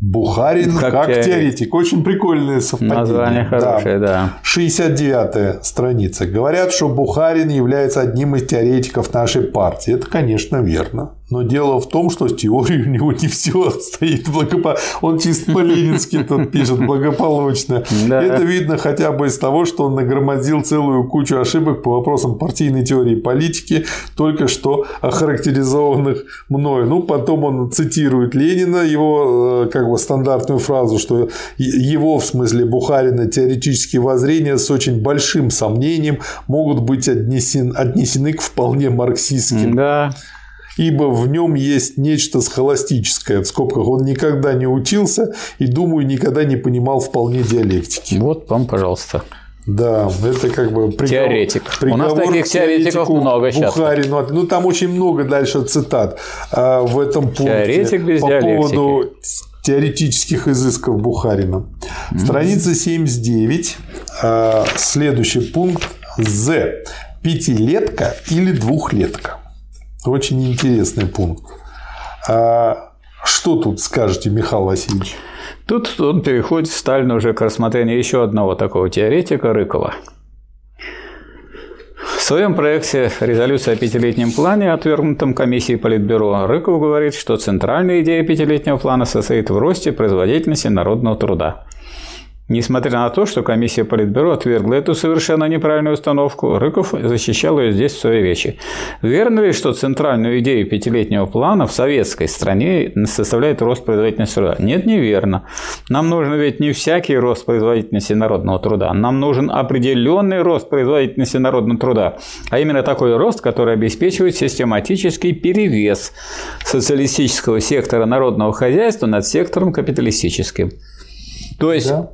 A: Бухарин как, как теоретик. теоретик. Очень прикольное совпадение.
B: Название хорошее, да. да.
A: 69-я страница. Говорят, что Бухарин является одним из теоретиков нашей партии. Это, конечно, верно. Но дело в том, что с теорией у него не все стоит благополучно. Он чисто по-ленински тут пишет благополучно. Да. Это видно хотя бы из того, что он нагромоздил целую кучу ошибок по вопросам партийной теории политики, только что охарактеризованных мною. Ну, потом он цитирует Ленина, его э, как бы стандартную фразу, что его, в смысле Бухарина, теоретические воззрения с очень большим сомнением могут быть отнесены, отнесены к вполне марксистским.
B: Да
A: ибо в нем есть нечто схоластическое, в скобках он никогда не учился и, думаю, никогда не понимал вполне диалектики.
B: Вот вам, пожалуйста.
A: Да, это как бы
B: приговор, теоретик. У нас таких теоретиков много сейчас.
A: Бухарину. Ну, там очень много дальше цитат а, в этом пункте
B: Теоретик без
A: по
B: диалектики.
A: поводу теоретических изысков Бухарина. Mm-hmm. Страница 79, а, следующий пункт З. Пятилетка или двухлетка. Очень интересный пункт. А что тут скажете, Михаил Васильевич?
B: Тут он переходит в Сталина уже к рассмотрению еще одного такого теоретика Рыкова. В своем проекте «Резолюция о пятилетнем плане», отвергнутом комиссией Политбюро, Рыков говорит, что центральная идея пятилетнего плана состоит в росте производительности народного труда. Несмотря на то, что комиссия Политбюро отвергла эту совершенно неправильную установку, Рыков защищал ее здесь в своей речи. Верно ли, что центральную идею пятилетнего плана в советской стране составляет рост производительности труда? Нет, неверно. Нам нужен ведь не всякий рост производительности народного труда. Нам нужен определенный рост производительности народного труда. А именно такой рост, который обеспечивает систематический перевес социалистического сектора народного хозяйства над сектором капиталистическим. То есть да.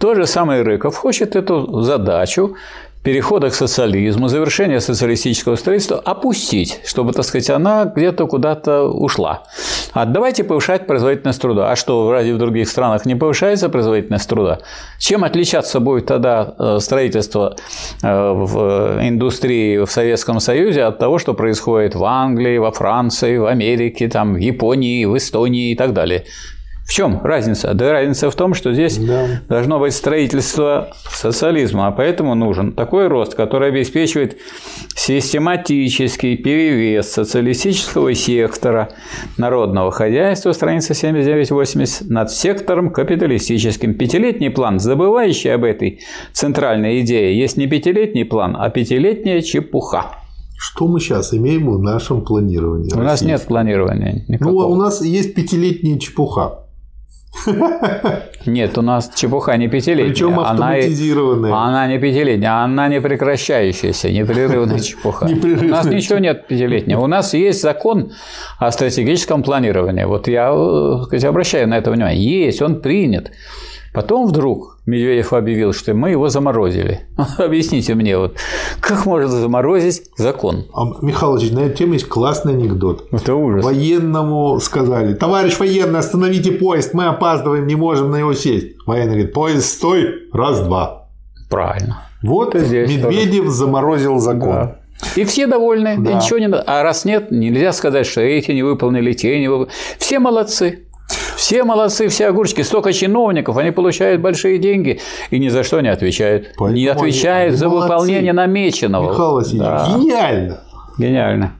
B: То же самое Рыков хочет эту задачу перехода к социализму, завершения социалистического строительства опустить, чтобы, так сказать, она где-то куда-то ушла. А давайте повышать производительность труда. А что, разве в других странах не повышается производительность труда? Чем отличаться будет тогда э, строительство э, в индустрии в Советском Союзе от того, что происходит в Англии, во Франции, в Америке, там, в Японии, в Эстонии и так далее? В чем разница? Да разница в том, что здесь да. должно быть строительство социализма, а поэтому нужен такой рост, который обеспечивает систематический перевес социалистического сектора народного хозяйства, страница 79-80, над сектором капиталистическим. Пятилетний план, забывающий об этой центральной идее, есть не пятилетний план, а пятилетняя чепуха.
A: Что мы сейчас имеем в нашем планировании?
B: У нас нет планирования. Никакого.
A: Ну, у нас есть пятилетняя чепуха. [LAUGHS]
B: Нет, у нас чепуха не пятилетняя.
A: Причем автоматизированная.
B: Она, она не пятилетняя, она не прекращающаяся, непрерывная [LAUGHS] чепуха. У нас ничего нет пятилетнего. У нас есть закон о стратегическом планировании. Вот я э, сказать, обращаю на это внимание. Есть, он принят. Потом вдруг Медведев объявил, что мы его заморозили. [LAUGHS] Объясните мне, вот, как можно заморозить закон?
A: А, Михайлович, на эту тему есть классный анекдот.
B: Это ужас.
A: Военному сказали, товарищ военный, остановите поезд, мы опаздываем, не можем на него сесть. Военный говорит, поезд стой, раз-два.
B: Правильно.
A: Вот Медведев тоже. заморозил закон. Да.
B: И все довольны, да. ничего не А раз нет, нельзя сказать, что эти не выполнили, те не выполнили. Все молодцы. Все молодцы, все огурчики, столько чиновников, они получают большие деньги и ни за что не отвечают.
A: Поэтому
B: не отвечают за
A: молодцы.
B: выполнение намеченного.
A: Михаил Васильевич,
B: Да.
A: гениально!
B: Гениально.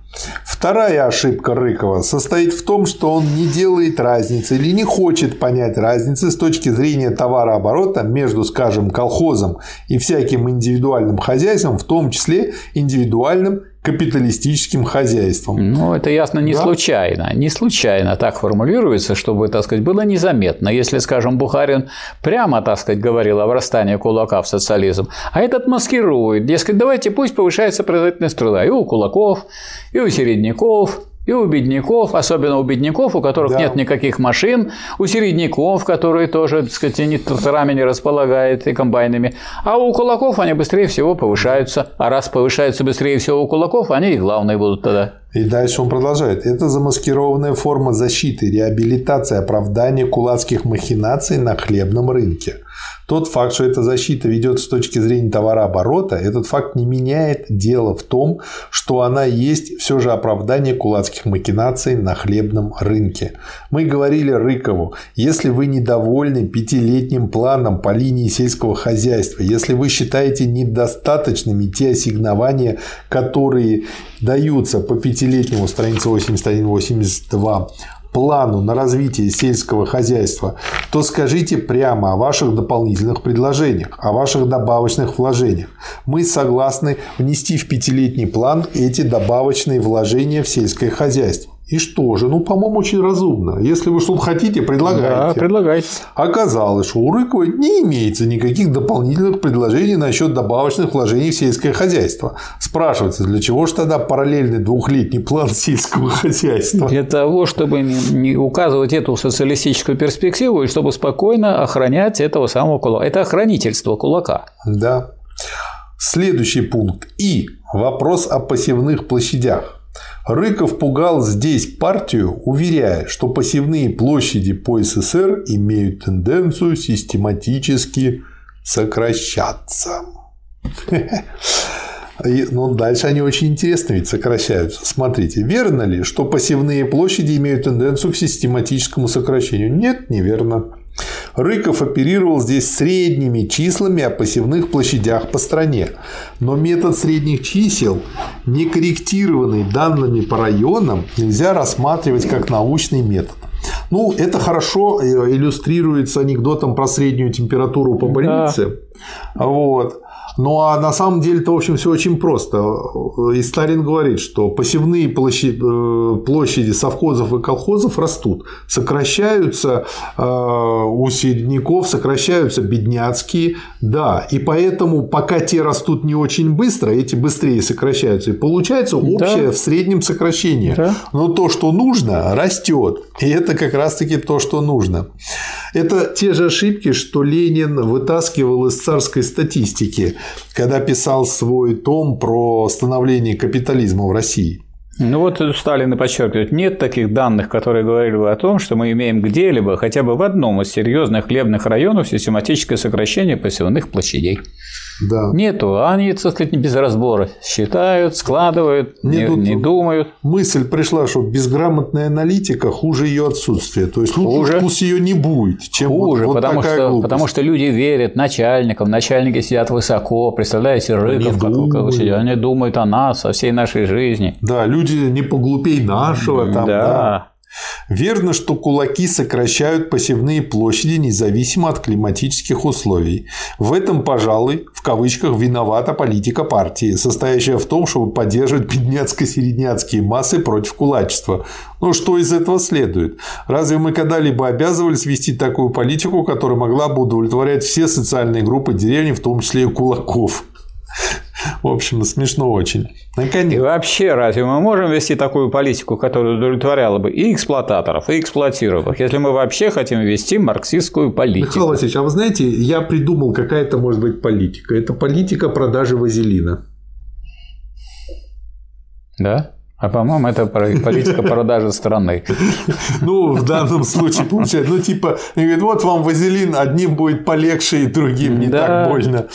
A: Вторая ошибка Рыкова состоит в том, что он не делает разницы или не хочет понять разницы с точки зрения товарооборота между, скажем, колхозом и всяким индивидуальным хозяйством, в том числе индивидуальным капиталистическим хозяйством.
B: Ну, это ясно не
A: Да?
B: случайно. Не случайно так формулируется, чтобы, так сказать, было незаметно. Если, скажем, Бухарин прямо, так сказать, говорил о врастании кулака в социализм, а этот маскирует. Дескать, давайте пусть повышается производительность труда и у кулаков, и у середняков, и у бедняков, особенно у бедняков, у которых
A: Да.
B: нет никаких машин, у середняков, которые тоже, так сказать, ни тракторами не располагают и комбайнами, а у кулаков они быстрее всего повышаются, а раз повышаются быстрее всего у кулаков, они и главные будут тогда.
A: И дальше он продолжает. Это замаскированная форма защиты, реабилитации, оправдания кулацких махинаций на хлебном рынке. Тот факт, что эта защита ведется с точки зрения товарооборота, этот факт не меняет дело в том, что она есть все же оправдание кулацких махинаций на хлебном рынке. Мы говорили Рыкову, если вы недовольны пятилетним планом по линии сельского хозяйства, если вы считаете недостаточными те ассигнования, которые даются по пятилетнему странице 81-82 плану на развитие сельского хозяйства, то скажите прямо о ваших дополнительных предложениях, о ваших добавочных вложениях. Мы согласны внести в пятилетний план эти добавочные вложения в сельское хозяйство. И что же? Ну, по-моему, очень разумно. Если вы что-то хотите,
B: Да,
A: предлагайте.
B: предлагайте.
A: Оказалось, что у Рыкова не имеется никаких дополнительных предложений насчет добавочных вложений в сельское хозяйство. Спрашивается, для чего же тогда параллельный двухлетний план сельского хозяйства?
B: Для того, чтобы не указывать эту социалистическую перспективу и чтобы спокойно охранять этого самого кулака. Это охранительство кулака.
A: Да. Следующий пункт. И. Вопрос о посевных площадях. Рыков пугал здесь партию, уверяя, что посевные площади по СССР имеют тенденцию систематически сокращаться. [LAUGHS] Ну, дальше они очень интересно ведь сокращаются. Смотрите, верно ли, что посевные площади имеют тенденцию к систематическому сокращению? Нет, неверно. Рыков оперировал здесь средними числами о посевных площадях по стране. Но метод средних чисел, не корректированный данными по районам, нельзя рассматривать как научный метод. Ну, это хорошо э, иллюстрируется анекдотом про среднюю температуру по больнице. Вот. Ну а на самом деле это, в общем, все очень просто. И Сталин говорит, что посевные площади, э, площади совхозов и колхозов растут, сокращаются э, у середняков, сокращаются бедняцкие, да, и поэтому пока те растут не очень быстро, эти быстрее сокращаются, и получается общее
B: Да.
A: в среднем сокращение.
B: Да.
A: Но то, что нужно, растет. И это как раз-таки то, что нужно. Это те же ошибки, что Ленин вытаскивал из царской статистики, когда писал свой том про становление капитализма в России.
B: Ну вот Сталин и подчеркивает, нет таких данных, которые говорили бы о том, что мы имеем где-либо, хотя бы в одном из серьезных хлебных районов, систематическое сокращение посевных площадей.
A: Да.
B: Нету, они, так сказать, без разбора считают, складывают,
A: Не
B: не, не думают.
A: Мысль пришла, что безграмотная аналитика хуже ее отсутствия. То есть лучше
B: Хуже.
A: пусть ее не будет, чем вот-
B: Хуже,
A: вот,
B: потому,
A: такая
B: что,
A: глупость.
B: потому что люди верят начальникам, начальники сидят высоко, представляете, Рыков, как, как
A: думают.
B: сидят, они думают о нас, о всей нашей жизни.
A: Да, люди не поглупей нашего. Там,
B: да.
A: да. Верно, что кулаки сокращают посевные площади независимо от климатических условий. В этом, пожалуй, в кавычках виновата политика партии, состоящая в том, чтобы поддерживать бедняцко-середняцкие массы против кулачества. Ну, что из этого следует? Разве мы когда-либо обязывались вести такую политику, которая могла бы удовлетворять все социальные группы деревни, в том числе и кулаков? В общем, смешно очень.
B: И
A: Наконец.
B: вообще, разве мы можем вести такую политику, которая удовлетворяла бы и эксплуататоров, и эксплуатируемых, если мы вообще хотим вести марксистскую политику?
A: Михаил Васильевич, а вы знаете, я придумал, какая-то может быть политика. Это политика продажи вазелина.
B: Да? А по-моему, это политика продажи страны.
A: Ну, в данном случае получается. Ну, типа, говорит, вот вам вазелин, одним будет полегче, и другим не да. так больно.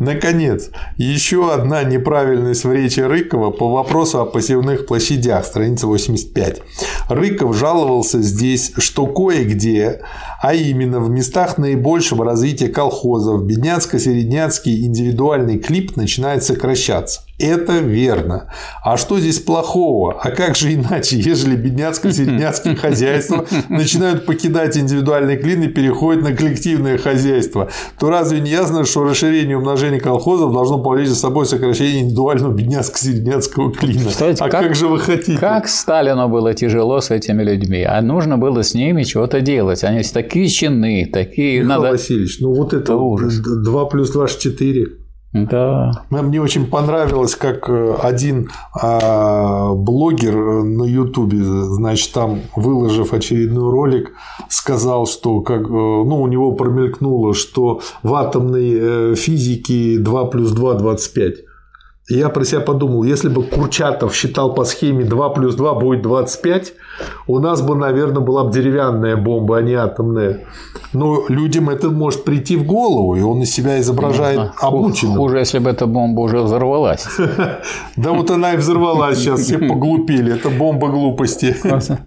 A: Наконец, еще одна неправильность в речи Рыкова по вопросу о посевных площадях, страница 85. Рыков жаловался здесь, что кое-где, а именно в местах наибольшего развития колхозов, бедняцко-середняцкий индивидуальный клип начинает сокращаться. Это верно. А что здесь плохого? А как же иначе, ежели бедняцко-середняцкие [LAUGHS] хозяйства начинают покидать индивидуальный клин и переходят на коллективное хозяйство, то разве не ясно, что расширение и умножение колхозов должно повлечь за собой сокращение индивидуального бедняцко-середняцкого клина?
B: Кстати, а как, как же вы хотите? Как Сталину было тяжело с этими людьми, а нужно было с ними чего-то делать. Они такие чины, такие...
A: Михаил надо... Васильевич, ну вот это, это ужас. 2 плюс 2 – 4.
B: Да.
A: Мне очень понравилось, как э, один а, блогер э, на Ютубе, значит, там выложив очередной ролик, сказал, что как, э, ну, у него промелькнуло, что в атомной физике 2 плюс 2 – 25. Я про себя подумал, если бы Курчатов считал по схеме 2 плюс 2 будет 25, у нас бы, наверное, была бы деревянная бомба, а не атомная. Но людям это может прийти в голову, и он из себя изображает обученным.
B: Хуже, если бы эта бомба уже взорвалась. [LAUGHS]
A: Да вот она и взорвалась сейчас, все [LAUGHS] поглупили. Это бомба глупости.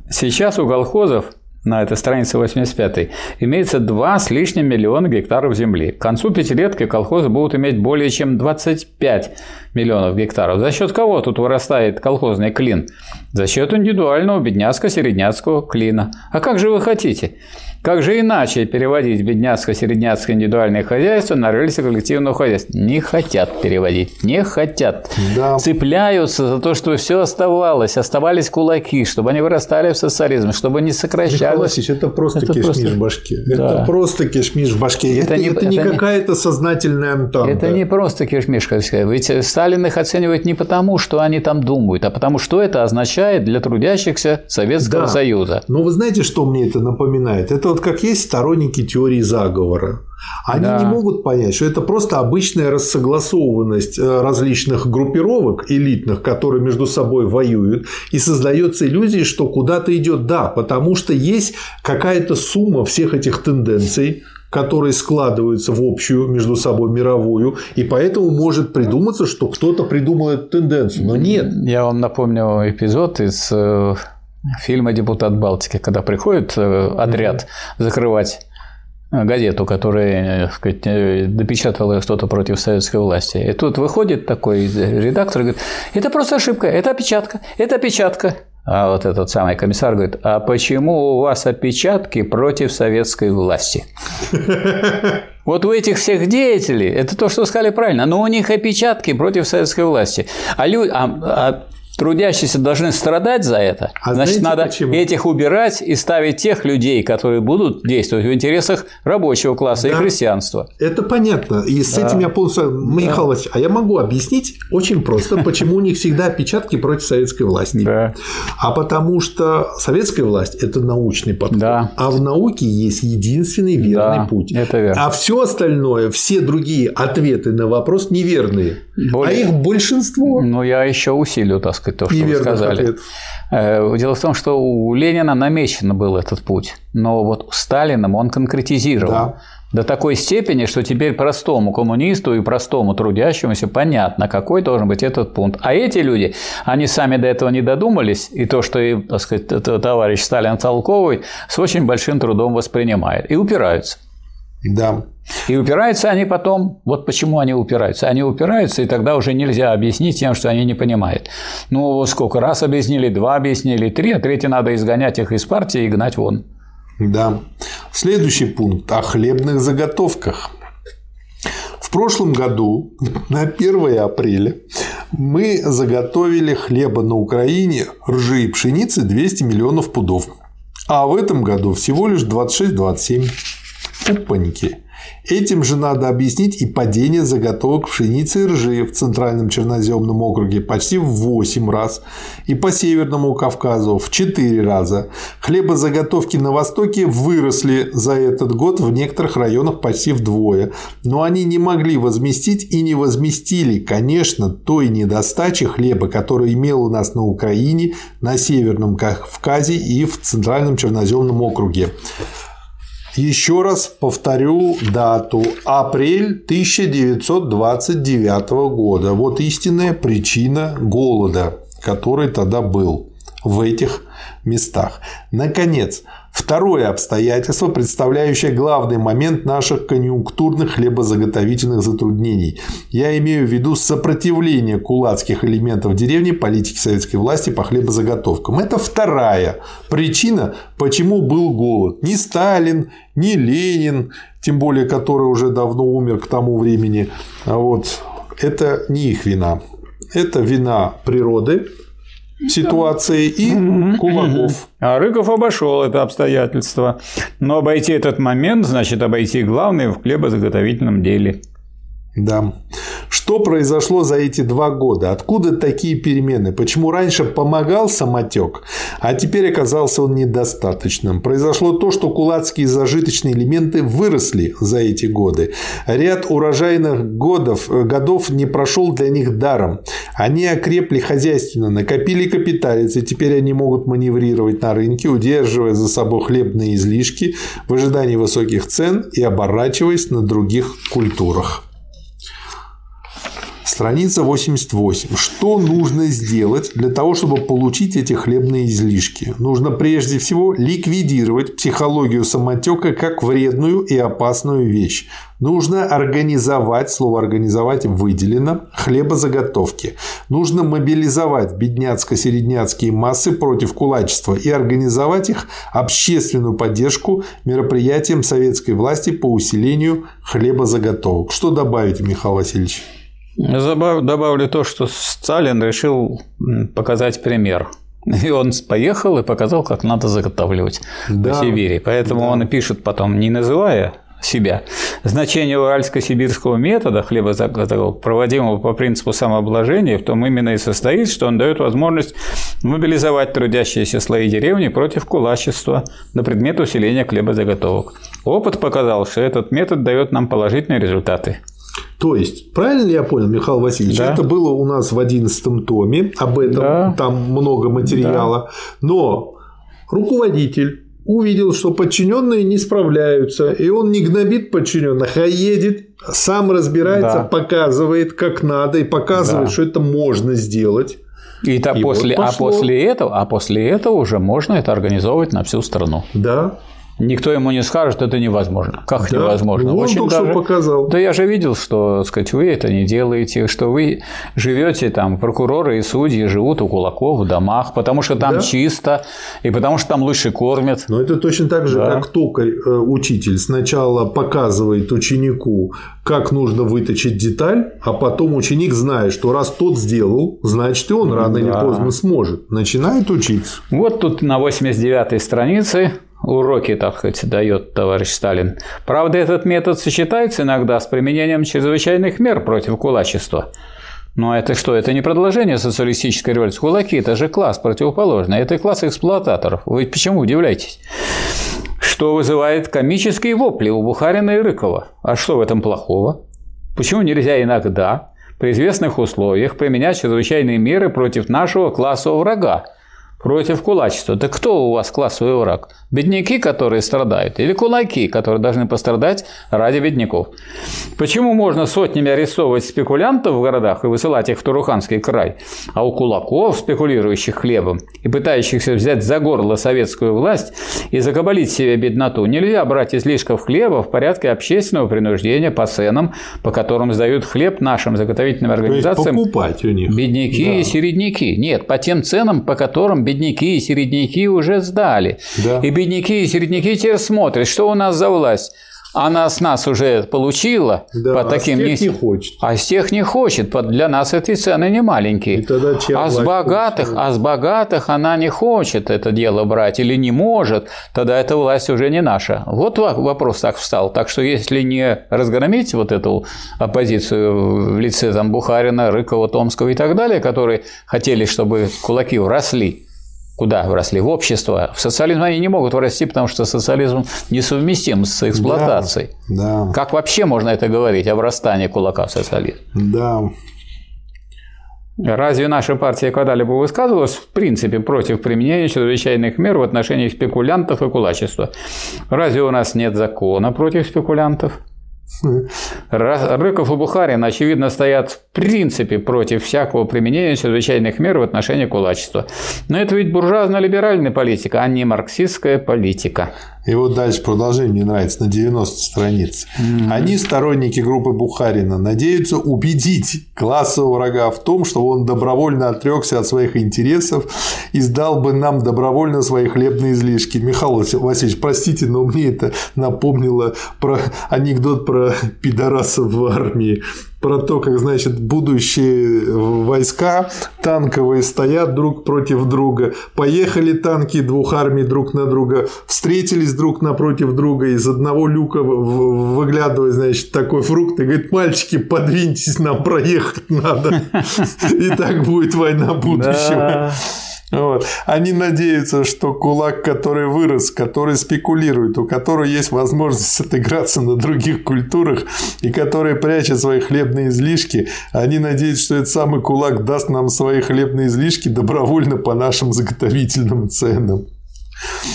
B: Сейчас у колхозов на этой странице 85 имеется 2 с лишним миллиона гектаров земли. К концу пятилетки колхозы будут иметь более чем 25 миллионов гектаров. За счет кого тут вырастает колхозный клин? За счет индивидуального бедняцко-середняцкого клина. А как же вы хотите? Как же иначе переводить бедняцко-середняцкое индивидуальное хозяйство на рельсы коллективного хозяйства? Не хотят переводить, не хотят. Да. Цепляются за то, чтобы все оставалось, оставались кулаки, чтобы они вырастали в социализм, чтобы не сокращалось.
A: Михаил это просто это кишмиш просто... в башке. Да. Это просто кишмиш в башке. Это, это не, это не это какая-то сознательная антанта.
B: Это не просто кишмиш, как сказать. Ведь Сталин их оценивает не потому, что они там думают, а потому, что это означает для трудящихся Советского да. Союза.
A: Но вы знаете, что мне это напоминает? Это вот как есть сторонники теории заговора. Они да. не могут понять, что это просто обычная рассогласованность э, различных группировок элитных, которые между собой воюют, и создается иллюзия, что куда-то идет. Да, потому что есть какая-то сумма всех этих тенденций, которые складываются в общую между собой мировую, и поэтому может придуматься, что кто-то придумает тенденцию, но нет.
B: Я вам напомню эпизод из э, фильма «Депутат Балтики», когда приходит э, отряд закрывать э, газету, которая так сказать, допечатала что-то против советской власти. И тут выходит такой редактор и говорит, это просто ошибка, это опечатка, это опечатка. А вот этот самый комиссар говорит, а почему у вас опечатки против советской власти? [LAUGHS] Вот у этих всех деятелей, это то, что сказали правильно, но у них опечатки против советской власти. А, лю... а, а трудящиеся должны страдать за это. А Значит, знаете, надо почему? этих убирать и ставить тех людей, которые будут действовать в интересах рабочего класса да. и христианства.
A: Это понятно. И с да. этим я полностью... Михаил да. А я могу объяснить очень просто, почему у них всегда опечатки против советской власти.
B: Да.
A: А потому что советская власть – это научный подход.
B: Да.
A: А в науке есть единственный верный
B: да,
A: путь.
B: Это верно.
A: А все остальное, все другие ответы на вопрос неверные. Более... А их большинство.
B: Ну, я еще усилю, так сказать, то, что Неверных вы сказали. Ответ. Э, дело в том, что у Ленина намечен был этот путь, но вот Сталином он конкретизировал. Да. До такой степени, что теперь простому коммунисту и простому трудящемуся понятно, какой должен быть этот пункт. А эти люди, они сами до этого не додумались, и то, что им, так сказать, товарищ Сталин толковый, с очень большим трудом воспринимает и упираются.
A: Да.
B: И упираются они потом, вот почему они упираются. Они упираются, и тогда уже нельзя объяснить тем, что они не понимают. Ну, сколько раз объяснили, два объяснили, три, а третий надо изгонять их из партии и гнать вон.
A: Да. Следующий пункт о хлебных заготовках. В прошлом году, [LAUGHS] на 1 апреля, мы заготовили хлеба на Украине, ржи и пшеницы 200 миллионов пудов. А в этом году всего лишь 26-27. Упаньки. Этим же надо объяснить и падение заготовок пшеницы и ржи в Центральном Черноземном округе почти в 8 раз и по Северному Кавказу в 4 раза. Хлебозаготовки на Востоке выросли за этот год в некоторых районах почти вдвое, но они не могли возместить и не возместили, конечно, той недостачи хлеба, которую имел у нас на Украине, на Северном Кавказе и в Центральном Черноземном округе. Еще раз повторю дату. Апрель 1929 года. Вот истинная причина голода, который тогда был в этих местах. Наконец, Второе обстоятельство, представляющее главный момент наших конъюнктурных хлебозаготовительных затруднений. Я имею в виду сопротивление кулацких элементов деревни политики советской власти по хлебозаготовкам. Это вторая причина, почему был голод. Ни Сталин, ни Ленин, тем более который уже давно умер к тому времени, вот это не их вина. Это вина природы, ситуации и Кулаков.
B: А Рыков обошел это обстоятельство. Но обойти этот момент значит обойти главное в хлебозаготовительном деле.
A: Да. Что произошло за эти два года? Откуда такие перемены? Почему раньше помогал самотек, а теперь оказался он недостаточным? Произошло то, что кулацкие зажиточные элементы выросли за эти годы. Ряд урожайных годов, годов не прошел для них даром. Они окрепли хозяйственно, накопили капиталец, и теперь они могут маневрировать на рынке, удерживая за собой хлебные излишки в ожидании высоких цен и оборачиваясь на других культурах. Страница 88. Что нужно сделать для того, чтобы получить эти хлебные излишки? Нужно прежде всего ликвидировать психологию самотека как вредную и опасную вещь. Нужно организовать, слово организовать выделено, хлебозаготовки. Нужно мобилизовать бедняцко-середняцкие массы против кулачества и организовать их общественную поддержку мероприятиям советской власти по усилению хлебозаготовок. Что добавить, Михаил Васильевич?
B: Добавлю то, что Сталин решил показать пример. И он поехал и показал, как надо заготавливать да, в Сибири. Поэтому да. он и пишет потом, не называя себя. Значение уральско-сибирского метода хлебозаготовок, проводимого по принципу самообложения, в том именно и состоит, что он дает возможность мобилизовать трудящиеся слои деревни против кулачества на предмет усиления хлебозаготовок. Опыт показал, что этот метод дает нам положительные результаты.
A: То есть, правильно ли я понял, Михаил Васильевич, да. это было у нас в 11 томе, об этом да. там много материала, да. но руководитель увидел, что подчиненные не справляются, и он не гнобит подчиненных, а едет, сам разбирается, да. показывает, как надо, и показывает, да. что это можно сделать.
B: И, то и после, вот а после этого, а после этого уже можно это организовывать на всю страну.
A: Да.
B: Никто ему не скажет, это невозможно. Как да? невозможно?
A: Он Очень только даже... что показал.
B: Да я же видел, что сказать, вы это не делаете, что вы живете там, прокуроры и судьи живут у кулаков в домах, потому что там да? чисто, и потому что там лучше кормят.
A: Но это точно так же, да. как токарь, э, учитель, сначала показывает ученику, как нужно выточить деталь, а потом ученик знает, что раз тот сделал, значит и он рано да. или поздно сможет. Начинает учиться.
B: Вот тут на 89-й странице уроки, так сказать, дает товарищ Сталин. Правда, этот метод сочетается иногда с применением чрезвычайных мер против кулачества. Но это что? Это не продолжение социалистической революции. Кулаки – это же класс противоположный. Это класс эксплуататоров. Вы почему удивляетесь? Что вызывает комические вопли у Бухарина и Рыкова. А что в этом плохого? Почему нельзя иногда при известных условиях применять чрезвычайные меры против нашего классового врага? Против кулачества. Так кто у вас классовый враг? Бедняки, которые страдают, или кулаки, которые должны пострадать ради бедняков? Почему можно сотнями арестовывать спекулянтов в городах и высылать их в Туруханский край, а у кулаков, спекулирующих хлебом и пытающихся взять за горло советскую власть и закабалить себе бедноту, нельзя брать излишков хлеба в порядке общественного принуждения по ценам, по которым сдают хлеб нашим заготовительным организациям
A: покупать у них.
B: бедняки да. и середняки. Нет, по тем ценам, по которым бедняки и середняки уже сдали. Да. И бедняки и середняки теперь смотрят, что у нас за власть. она с нас уже получила
A: Да,
B: по
A: а с
B: таким
A: тех
B: низким-
A: не хочет.
B: А с тех не хочет. Для нас эти цены не маленькие.
A: И тогда чья
B: а с богатых,
A: получает?
B: а с богатых она не хочет это дело брать или не может, тогда эта власть уже не наша. Вот во- вопрос так встал. Так что если не разгромить вот эту оппозицию в лице там Бухарина, Рыкова, Томского и так далее, которые хотели, чтобы кулаки вросли, Куда вросли? В общество. В социализм они не могут врасти, потому что социализм несовместим с эксплуатацией.
A: Да,
B: Как вообще можно это говорить о врастании кулака в социализм?
A: да.
B: Разве наша партия когда-либо высказывалась в принципе против применения чрезвычайных мер в отношении спекулянтов и кулачества? Разве у нас нет закона против спекулянтов? Рыков и Бухарин, очевидно, стоят в принципе против всякого применения чрезвычайных мер в отношении кулачества. Но это ведь буржуазно-либеральная политика, а не марксистская политика.
A: И вот дальше продолжение мне нравится на 90 странице. Они, сторонники группы Бухарина, надеются убедить классового врага в том, что он добровольно отрекся от своих интересов и сдал бы нам добровольно свои хлебные излишки. Михаил Васильевич, простите, но мне это напомнило про анекдот про [LAUGHS] пидорасов в армии. Про то, как, значит, будущие войска танковые стоят друг против друга. Поехали танки двух армий друг на друга, встретились друг напротив друга, из одного люка выглядывает, значит, такой фрукт и говорит, мальчики, подвиньтесь, нам проехать надо. [LAUGHS] И так будет война будущего. Вот. Они надеются, что кулак, который вырос, который спекулирует, у которого есть возможность отыграться на других культурах и который прячет свои хлебные излишки, они надеются, что этот самый кулак даст нам свои хлебные излишки добровольно по нашим заготовительным ценам.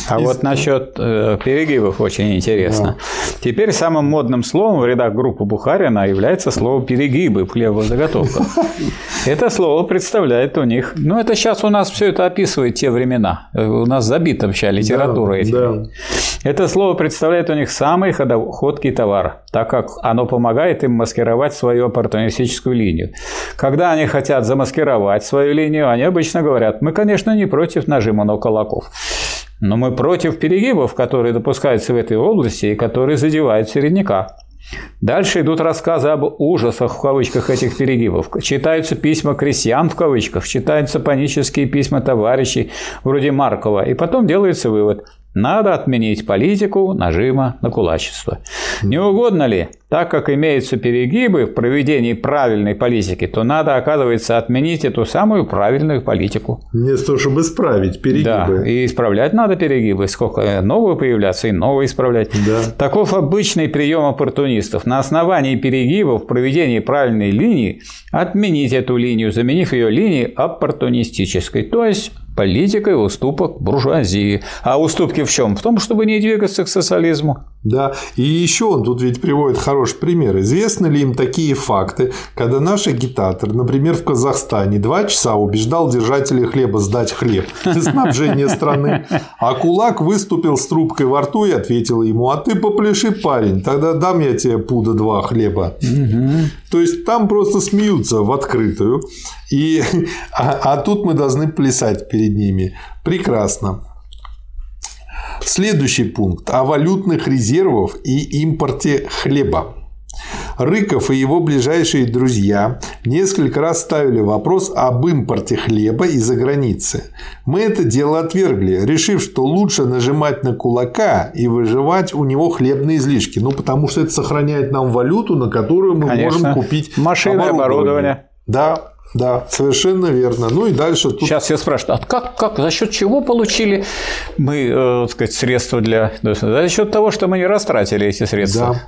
B: А вот насчет э, перегибов очень интересно. Теперь самым модным словом в рядах группы Бухарина является слово перегибы в хлебозаготовках. [LAUGHS] Это слово представляет у них. Ну, это сейчас у нас все это описывает те времена. Э, У нас забита вся литература
A: Да,
B: этим.
A: да.
B: Это слово представляет у них самый ходкий товар, так как оно помогает им маскировать свою оппортунистическую линию. Когда они хотят замаскировать свою линию, они обычно говорят, мы, конечно, не против нажима на кулаков, но мы против перегибов, которые допускаются в этой области и которые задевают середняка. Дальше идут рассказы об ужасах в кавычках этих перегибов. Читаются письма крестьян в кавычках, читаются панические письма товарищей вроде Маркова. И потом делается вывод. Надо отменить политику нажима на кулачество. Не угодно ли? Так как имеются перегибы в проведении правильной политики, то надо, оказывается, отменить эту самую правильную политику.
A: Вместо того, чтобы исправить
B: Да,
A: перегибы.
B: и исправлять надо перегибы. Сколько э, новые появляться, и новые исправлять.
A: Да.
B: Таков обычный прием оппортунистов. На основании перегибов в проведении правильной линии отменить эту линию, заменив ее линией оппортунистической, то есть политикой уступок буржуазии. А уступки в чем? В том, чтобы не двигаться к социализму.
A: Да, и еще он тут ведь приводит хороший пример. Известны ли им такие факты, когда наш агитатор, например, в Казахстане, два часа убеждал держателей хлеба сдать хлеб для снабжения страны, а кулак выступил с трубкой во рту и ответил ему, а ты попляши, парень, тогда дам я тебе пуда два хлеба. То есть там просто смеются в открытую, и... [LAUGHS] а, а тут мы должны плясать перед ними. Прекрасно. Следующий пункт о валютных резервах и импорте хлеба. Рыков и его ближайшие друзья несколько раз ставили вопрос об импорте хлеба из-за границы. Мы это дело отвергли, решив, что лучше нажимать на кулака и выживать у него хлебные излишки. Ну, потому что это сохраняет нам валюту, на которую мы
B: Конечно.
A: можем купить
B: Машины, оборудование.
A: Да, да, совершенно верно. Ну и дальше тут
B: Сейчас все спрашивают, а как, как, за счет чего получили мы, э, так сказать, средства для... За счет того, что мы не растратили эти средства.
A: Да.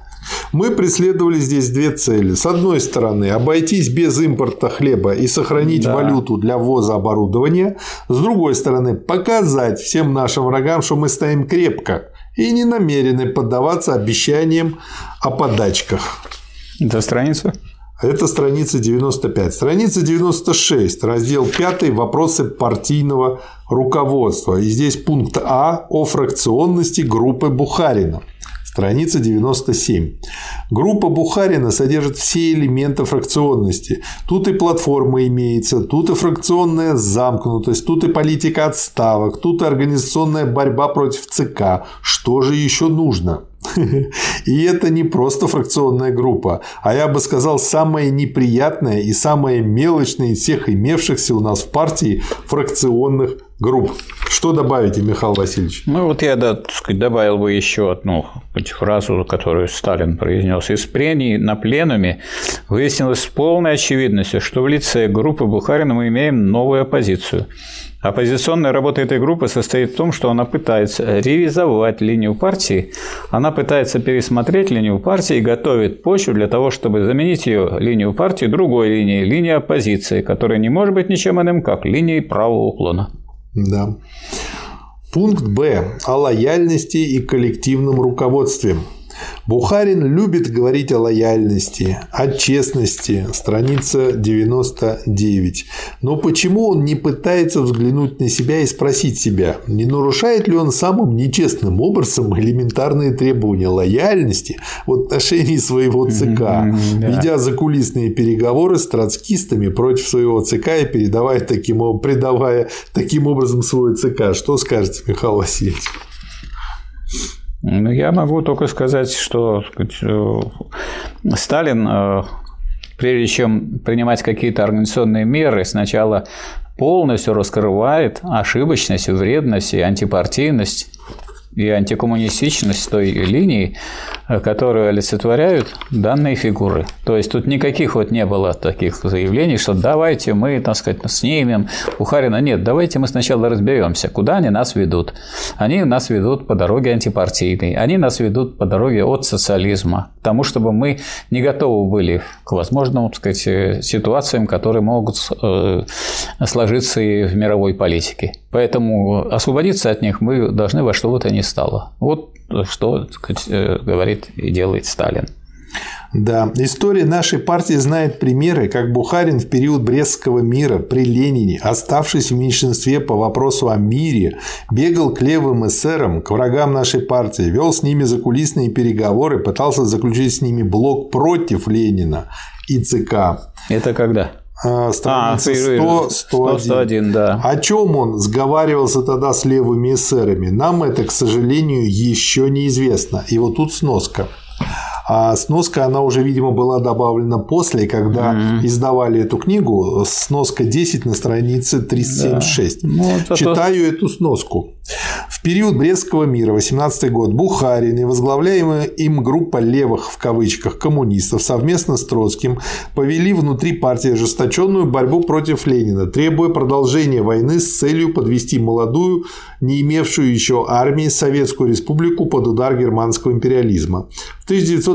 A: Мы преследовали здесь две цели. С одной стороны, обойтись без импорта хлеба и сохранить
B: Да.
A: валюту для ввоза оборудования. С другой стороны, показать всем нашим врагам, что мы стоим крепко и не намерены поддаваться обещаниям о подачках.
B: Это страница?
A: Это страница 95. Страница 96, раздел 5, вопросы партийного руководства. И здесь пункт А о фракционности группы Бухарина. Страница 97. Группа Бухарина содержит все элементы фракционности. Тут и платформа имеется, тут и фракционная замкнутость, тут и политика отставок, тут и организационная борьба против ЦК. Что же еще нужно? [LAUGHS] И это не просто фракционная группа, а я бы сказал, самая неприятная и самая мелочная из всех имевшихся у нас в партии фракционных групп. Что добавите, Михаил Васильевич?
B: Ну, вот я да, так сказать, добавил бы еще одну фразу, которую Сталин произнес. Из прений на пленуме выяснилось с полной очевидностью, что в лице группы Бухарина мы имеем новую оппозицию. Оппозиционная работа этой группы состоит в том, что она пытается ревизовать линию партии, она пытается пересмотреть линию партии и готовит почву для того, чтобы заменить ее линию партии другой линией, линией оппозиции, которая не может быть ничем иным, как линией правого уклона.
A: Да. Пункт Б. О лояльности и коллективном руководстве. Бухарин любит говорить о лояльности, о честности, страница 99. Но почему он не пытается взглянуть на себя и спросить себя, не нарушает ли он самым нечестным образом элементарные требования лояльности в отношении своего ЦК, ведя закулисные переговоры с троцкистами против своего ЦК и передавая таким, предавая таким образом свой ЦК. Что скажете, Михаил Васильевич?
B: Ну, я могу только сказать, что э, Сталин, э, прежде чем принимать какие-то организационные меры, сначала полностью раскрывает ошибочность, вредность и антипартийность и антикоммунистичность той линии, э, которую олицетворяют данные фигуры. То есть тут никаких вот не было таких заявлений, что давайте мы, так сказать, снимем Бухарина. Нет, давайте мы сначала разберемся, куда они нас ведут. Они нас ведут по дороге антипартийной, они нас ведут по дороге от социализма, к тому, чтобы мы не готовы были к возможным, так сказать, ситуациям, которые могут э, сложиться и в мировой политике. Поэтому освободиться от них мы должны во что бы то ни стало. Вот что сказать, э, говорит и делает Сталин.
A: Да, история нашей партии знает примеры, как Бухарин в период Брестского мира при Ленине, оставшись в меньшинстве по вопросу о мире, бегал к левым эсерам, к врагам нашей партии, вел с ними закулисные переговоры, пытался заключить с ними блок против Ленина и ЦК.
B: Это когда?
A: А, страница а, 100, 101. 101, да. О чем он сговаривался тогда с левыми эсерами? Нам это, к сожалению, еще неизвестно. И вот тут сноска. А сноска, она уже, видимо, была добавлена после, когда mm-hmm. издавали эту книгу. Сноска 10 на странице 376. Да. Ну, это Читаю то... эту сноску. В период Брестского мира, 18 год, Бухарин и возглавляемая им группа «левых» в кавычках коммунистов совместно с Троцким повели внутри партии ожесточенную борьбу против Ленина, требуя продолжения войны с целью подвести молодую, не имевшую еще армии Советскую Республику под удар германского империализма. В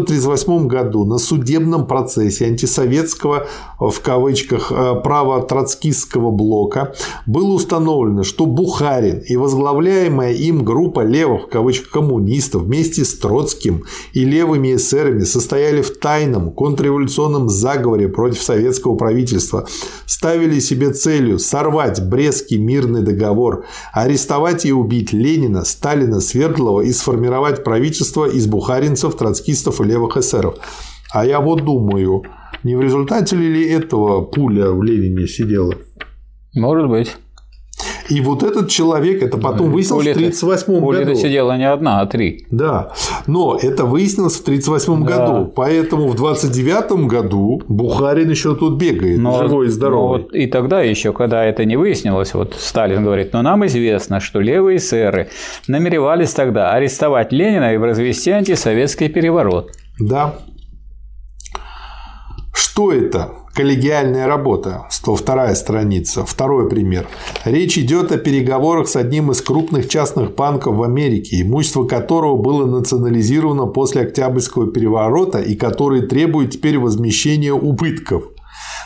A: 1938 году на судебном процессе антисоветского в кавычках э, права троцкистского блока было установлено, что Бухарин и возглавляемая им группа левых в кавычках коммунистов вместе с Троцким и левыми эсерами состояли в тайном контрреволюционном заговоре против советского правительства, ставили себе целью сорвать Брестский мирный договор, арестовать и убить Ленина, Сталина, Свердлова и сформировать правительство из бухаринцев, троцкистов и левых эсеров. А я вот думаю, не в результате ли этого пуля в Ленине сидела?
B: Может быть.
A: И вот этот человек, это потом выяснилось в 1938 году. Пуля
B: сидела не одна, а три.
A: Да, но это выяснилось в 1938 да. году. Поэтому в 1929 году Бухарин еще тут бегает, но, живой и здоровый.
B: Но вот и тогда еще, когда это не выяснилось, вот Сталин говорит, но нам известно, что левые сэры намеревались тогда арестовать Ленина и развести антисоветский переворот.
A: Да, что это? Коллегиальная работа, 102 страница. Второй пример. Речь идет о переговорах с одним из крупных частных банков в Америке, имущество которого было национализировано после Октябрьского переворота и который требует теперь возмещения убытков.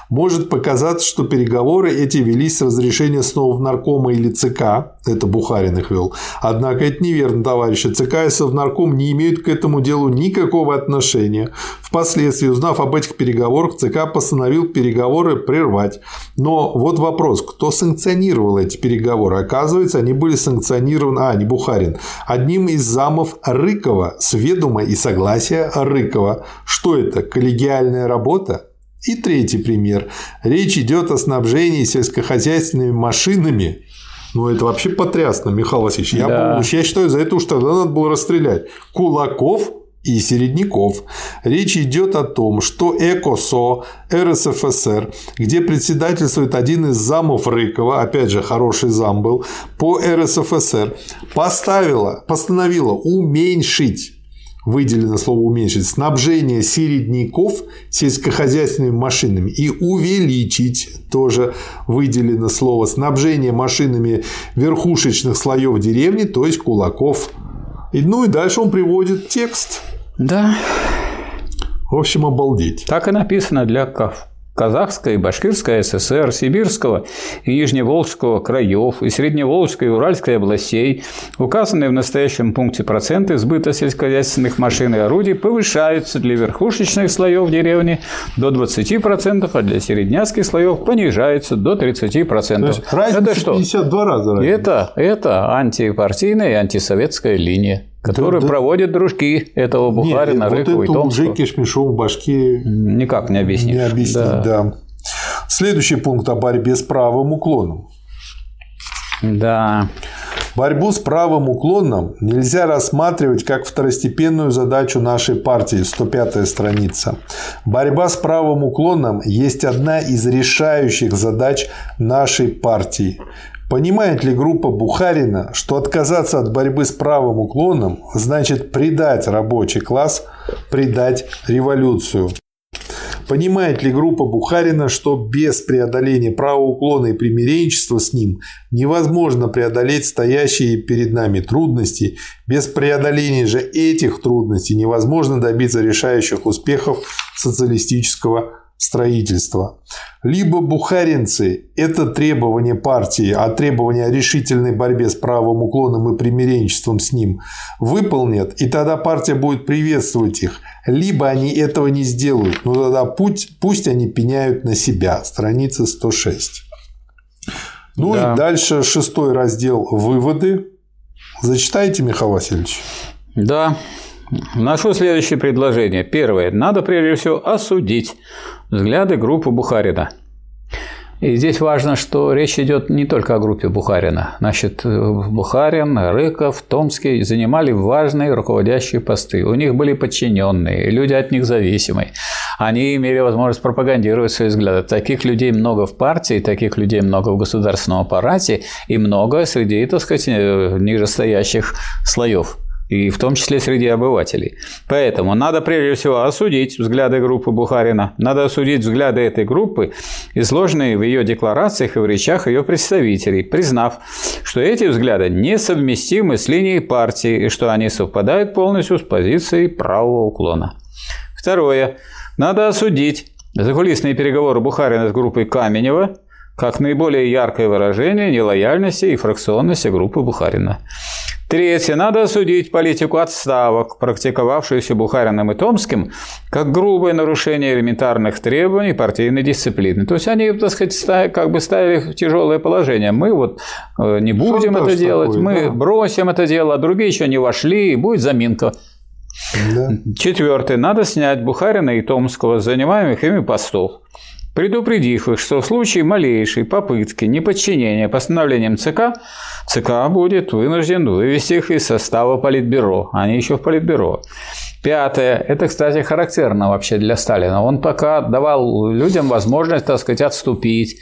A: Может показаться, что переговоры эти велись с разрешения снова в наркома или ЦК, это Бухарин их вел. Однако это неверно, товарищи. ЦК и Совнарком не имеют к этому делу никакого отношения. Впоследствии, узнав об этих переговорах, ЦК постановил переговоры прервать. Но вот вопрос, кто санкционировал эти переговоры? Оказывается, они были санкционированы, а, не Бухарин, одним из замов Рыкова с ведома и согласия Рыкова. Что это? Коллегиальная работа? И третий пример. Речь идет о снабжении сельскохозяйственными машинами. Ну, это вообще потрясно, Михаил Васильевич. Я, да. я считаю, за это уж тогда надо было расстрелять. Кулаков и середняков. Речь идет о том, что ЭКОСО РСФСР, где председательствует один из замов Рыкова, опять же, хороший зам был, по РСФСР, поставила, постановила уменьшить выделено слово уменьшить, снабжение середняков сельскохозяйственными машинами и увеличить, тоже выделено слово, снабжение машинами верхушечных слоев деревни, то есть кулаков. И, ну и дальше он приводит текст.
B: Да.
A: В общем, обалдеть.
B: Так и написано для КАФ. Казахская и Башкирская ССР, Сибирского и Нижневолжского краев и Средневолжской и Уральской областей, указанные в настоящем пункте проценты сбыта сельскохозяйственных машин и орудий повышаются для верхушечных слоев деревни до 20%, а для середняцких слоев понижаются до 30%. То есть
A: это что? 52 раза.
B: Разница. Это, это антипартийная и антисоветская линия которые да, проводят дружки этого Бухарина, Нет, Рыкова вот
A: и Томского. уже кишмешом в башке
B: никак не объяснишь.
A: Не объяснить, да. да. Следующий пункт о борьбе с правым уклоном.
B: Да.
A: Борьбу с правым уклоном нельзя рассматривать как второстепенную задачу нашей партии, 105 страница. Борьба с правым уклоном есть одна из решающих задач нашей партии. Понимает ли группа Бухарина, что отказаться от борьбы с правым уклоном значит предать рабочий класс, предать революцию? Понимает ли группа Бухарина, что без преодоления правого уклона и примиренчества с ним невозможно преодолеть стоящие перед нами трудности, без преодоления же этих трудностей невозможно добиться решающих успехов социалистического строительства. Либо бухаринцы – это требование партии, а требование о решительной борьбе с правым уклоном и примиренчеством с ним выполнят, и тогда партия будет приветствовать их. Либо они этого не сделают, но тогда путь, пусть они пеняют на себя. Страница 106. Ну да. и дальше шестой раздел «Выводы». Зачитайте, Михаил Васильевич.
B: Да. Нашу следующее предложение. Первое. Надо прежде всего осудить взгляды группы Бухарина. И здесь важно, что речь идет не только о группе Бухарина. Значит, Бухарин, Рыков, Томский занимали важные руководящие посты. У них были подчиненные, люди от них зависимые. Они имели возможность пропагандировать свои взгляды. Таких людей много в партии, таких людей много в государственном аппарате и много среди, так сказать, нижестоящих слоев и в том числе среди обывателей. Поэтому надо прежде всего осудить взгляды группы Бухарина, надо осудить взгляды этой группы, изложенные в ее декларациях и в речах ее представителей, признав, что эти взгляды несовместимы с линией партии и что они совпадают полностью с позицией правого уклона. Второе. Надо осудить закулисные переговоры Бухарина с группой Каменева как наиболее яркое выражение нелояльности и фракционности группы Бухарина. Третье. Надо осудить политику отставок, практиковавшуюся Бухариным и Томским, как грубое нарушение элементарных требований партийной дисциплины. То есть они, так сказать, как бы ставили в тяжелое положение. Мы вот э, не будем Шантаж это делать, такой, мы да. бросим это дело, а другие еще не вошли, и будет заминка. Да. Четвертое. Надо снять Бухарина и Томского с занимаемых ими постов предупредив их, что в случае малейшей попытки неподчинения постановлениям ЦК, ЦК будет вынужден вывести их из состава Политбюро. Они еще в Политбюро. Пятое. Это, кстати, характерно вообще для Сталина. Он пока давал людям возможность, так сказать, отступить,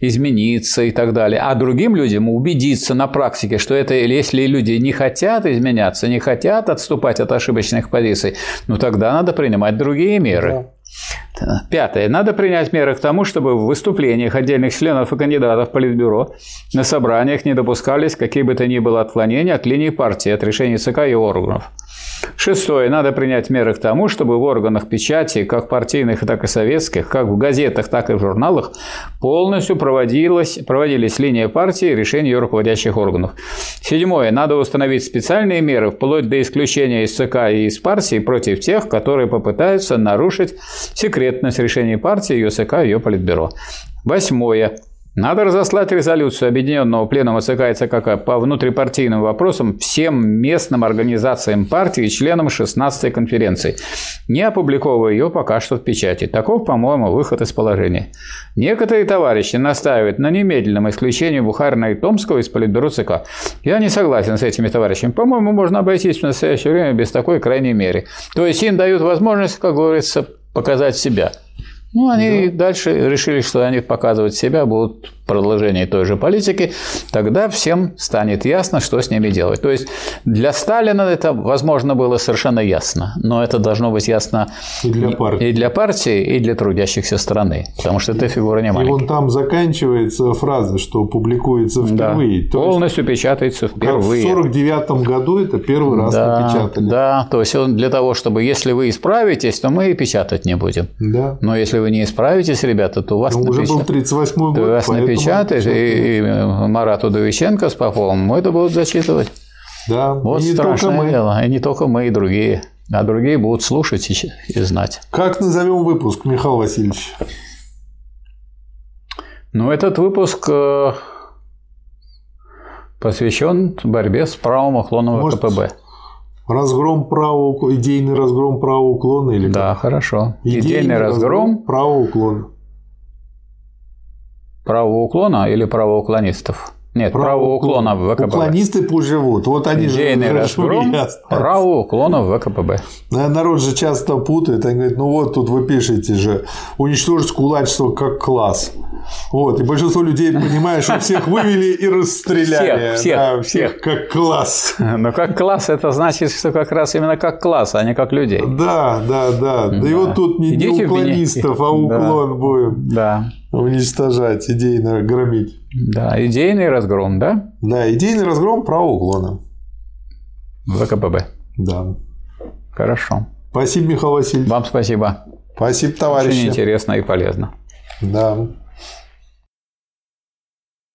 B: измениться и так далее. А другим людям убедиться на практике, что это если люди не хотят изменяться, не хотят отступать от ошибочных позиций, ну тогда надо принимать другие меры. Пятое. Надо принять меры к тому, чтобы в выступлениях отдельных членов и кандидатов Политбюро на собраниях не допускались какие бы то ни было отклонения от линии партии, от решений ЦК и органов. Шестое. Надо принять меры к тому, чтобы в органах печати, как партийных, так и советских, как в газетах, так и в журналах, полностью проводилась, проводились линия партии и решения ее руководящих органов. Седьмое. Надо установить специальные меры, вплоть до исключения из ЦК и из партии против тех, которые попытаются нарушить секретность решений партии, ее ЦК и ее политбюро. Восьмое. Надо разослать резолюцию Объединенного Пленума ЦК и ЦКК по внутрипартийным вопросам всем местным организациям партии и членам 16-й конференции, не опубликовывая ее пока что в печати. Таков, по-моему, выход из положения. Некоторые товарищи настаивают на немедленном исключении Бухарина и Томского из Политбюро ЦК. Я не согласен с этими товарищами. По-моему, можно обойтись в настоящее время без такой крайней меры. То есть им дают возможность, как говорится, показать себя – ну, они да. дальше решили, что они показывать себя будут в продолжении той же политики, тогда всем станет ясно, что с ними делать. То есть для Сталина это, возможно, было совершенно ясно, но это должно быть ясно
A: и для партии,
B: и для, партии, и для трудящихся страны, потому что эта фигура не маленькая.
A: И вон там заканчивается фраза, что публикуется впервые.
B: Да, полностью есть, печатается впервые.
A: В 49 году это первый раз
B: да,
A: напечатали.
B: Да, то есть он для того, чтобы, если вы исправитесь, то мы и печатать не будем.
A: Да.
B: Но если вы не исправитесь, ребята, то у вас
A: ну,
B: напечат...
A: уже был 38 год,
B: то вас напечатают, и, и Марату Удовиченко с Поповым это будут зачитывать.
A: Да,
B: вот
A: и не
B: страшное
A: только мы.
B: дело. И не только мы, и другие. А другие будут слушать и, и знать.
A: Как назовем выпуск, Михаил Васильевич?
B: Ну, этот выпуск э, посвящен борьбе с правым уклоном
A: Может,
B: КПБ.
A: Разгром правого идейный разгром правого уклона или
B: Да,
A: как?
B: хорошо.
A: Идейный,
B: Идейный разгром
A: правого уклона.
B: правого уклона или правоуклонистов? Нет, правого уклона в ВКПБ.
A: Уклонисты пусть живут. Вот они
B: Идейный
A: же
B: разгром [LAUGHS] [LAUGHS] правого уклона в ВКПБ.
A: Народ же часто путает. Они говорят, ну вот тут вы пишете же уничтожить кулачество как класс. Вот, и большинство людей понимает, что всех вывели и расстреляли.
B: Всех, всех,
A: да,
B: всех.
A: как класс.
B: Но как класс это значит, что как раз именно как класс, а не как людей.
A: Да, да, да. Да, и вот тут не, не
B: Идите
A: уклонистов, а уклон будем
B: Да.
A: уничтожать, идейно громить.
B: Да, идейный разгром, да?
A: Да, идейный разгром правого уклона.
B: ВКПБ.
A: Да.
B: Хорошо.
A: Спасибо, Михаил Васильевич.
B: Вам спасибо.
A: Спасибо,
B: Очень
A: товарищи.
B: интересно и полезно.
A: Да.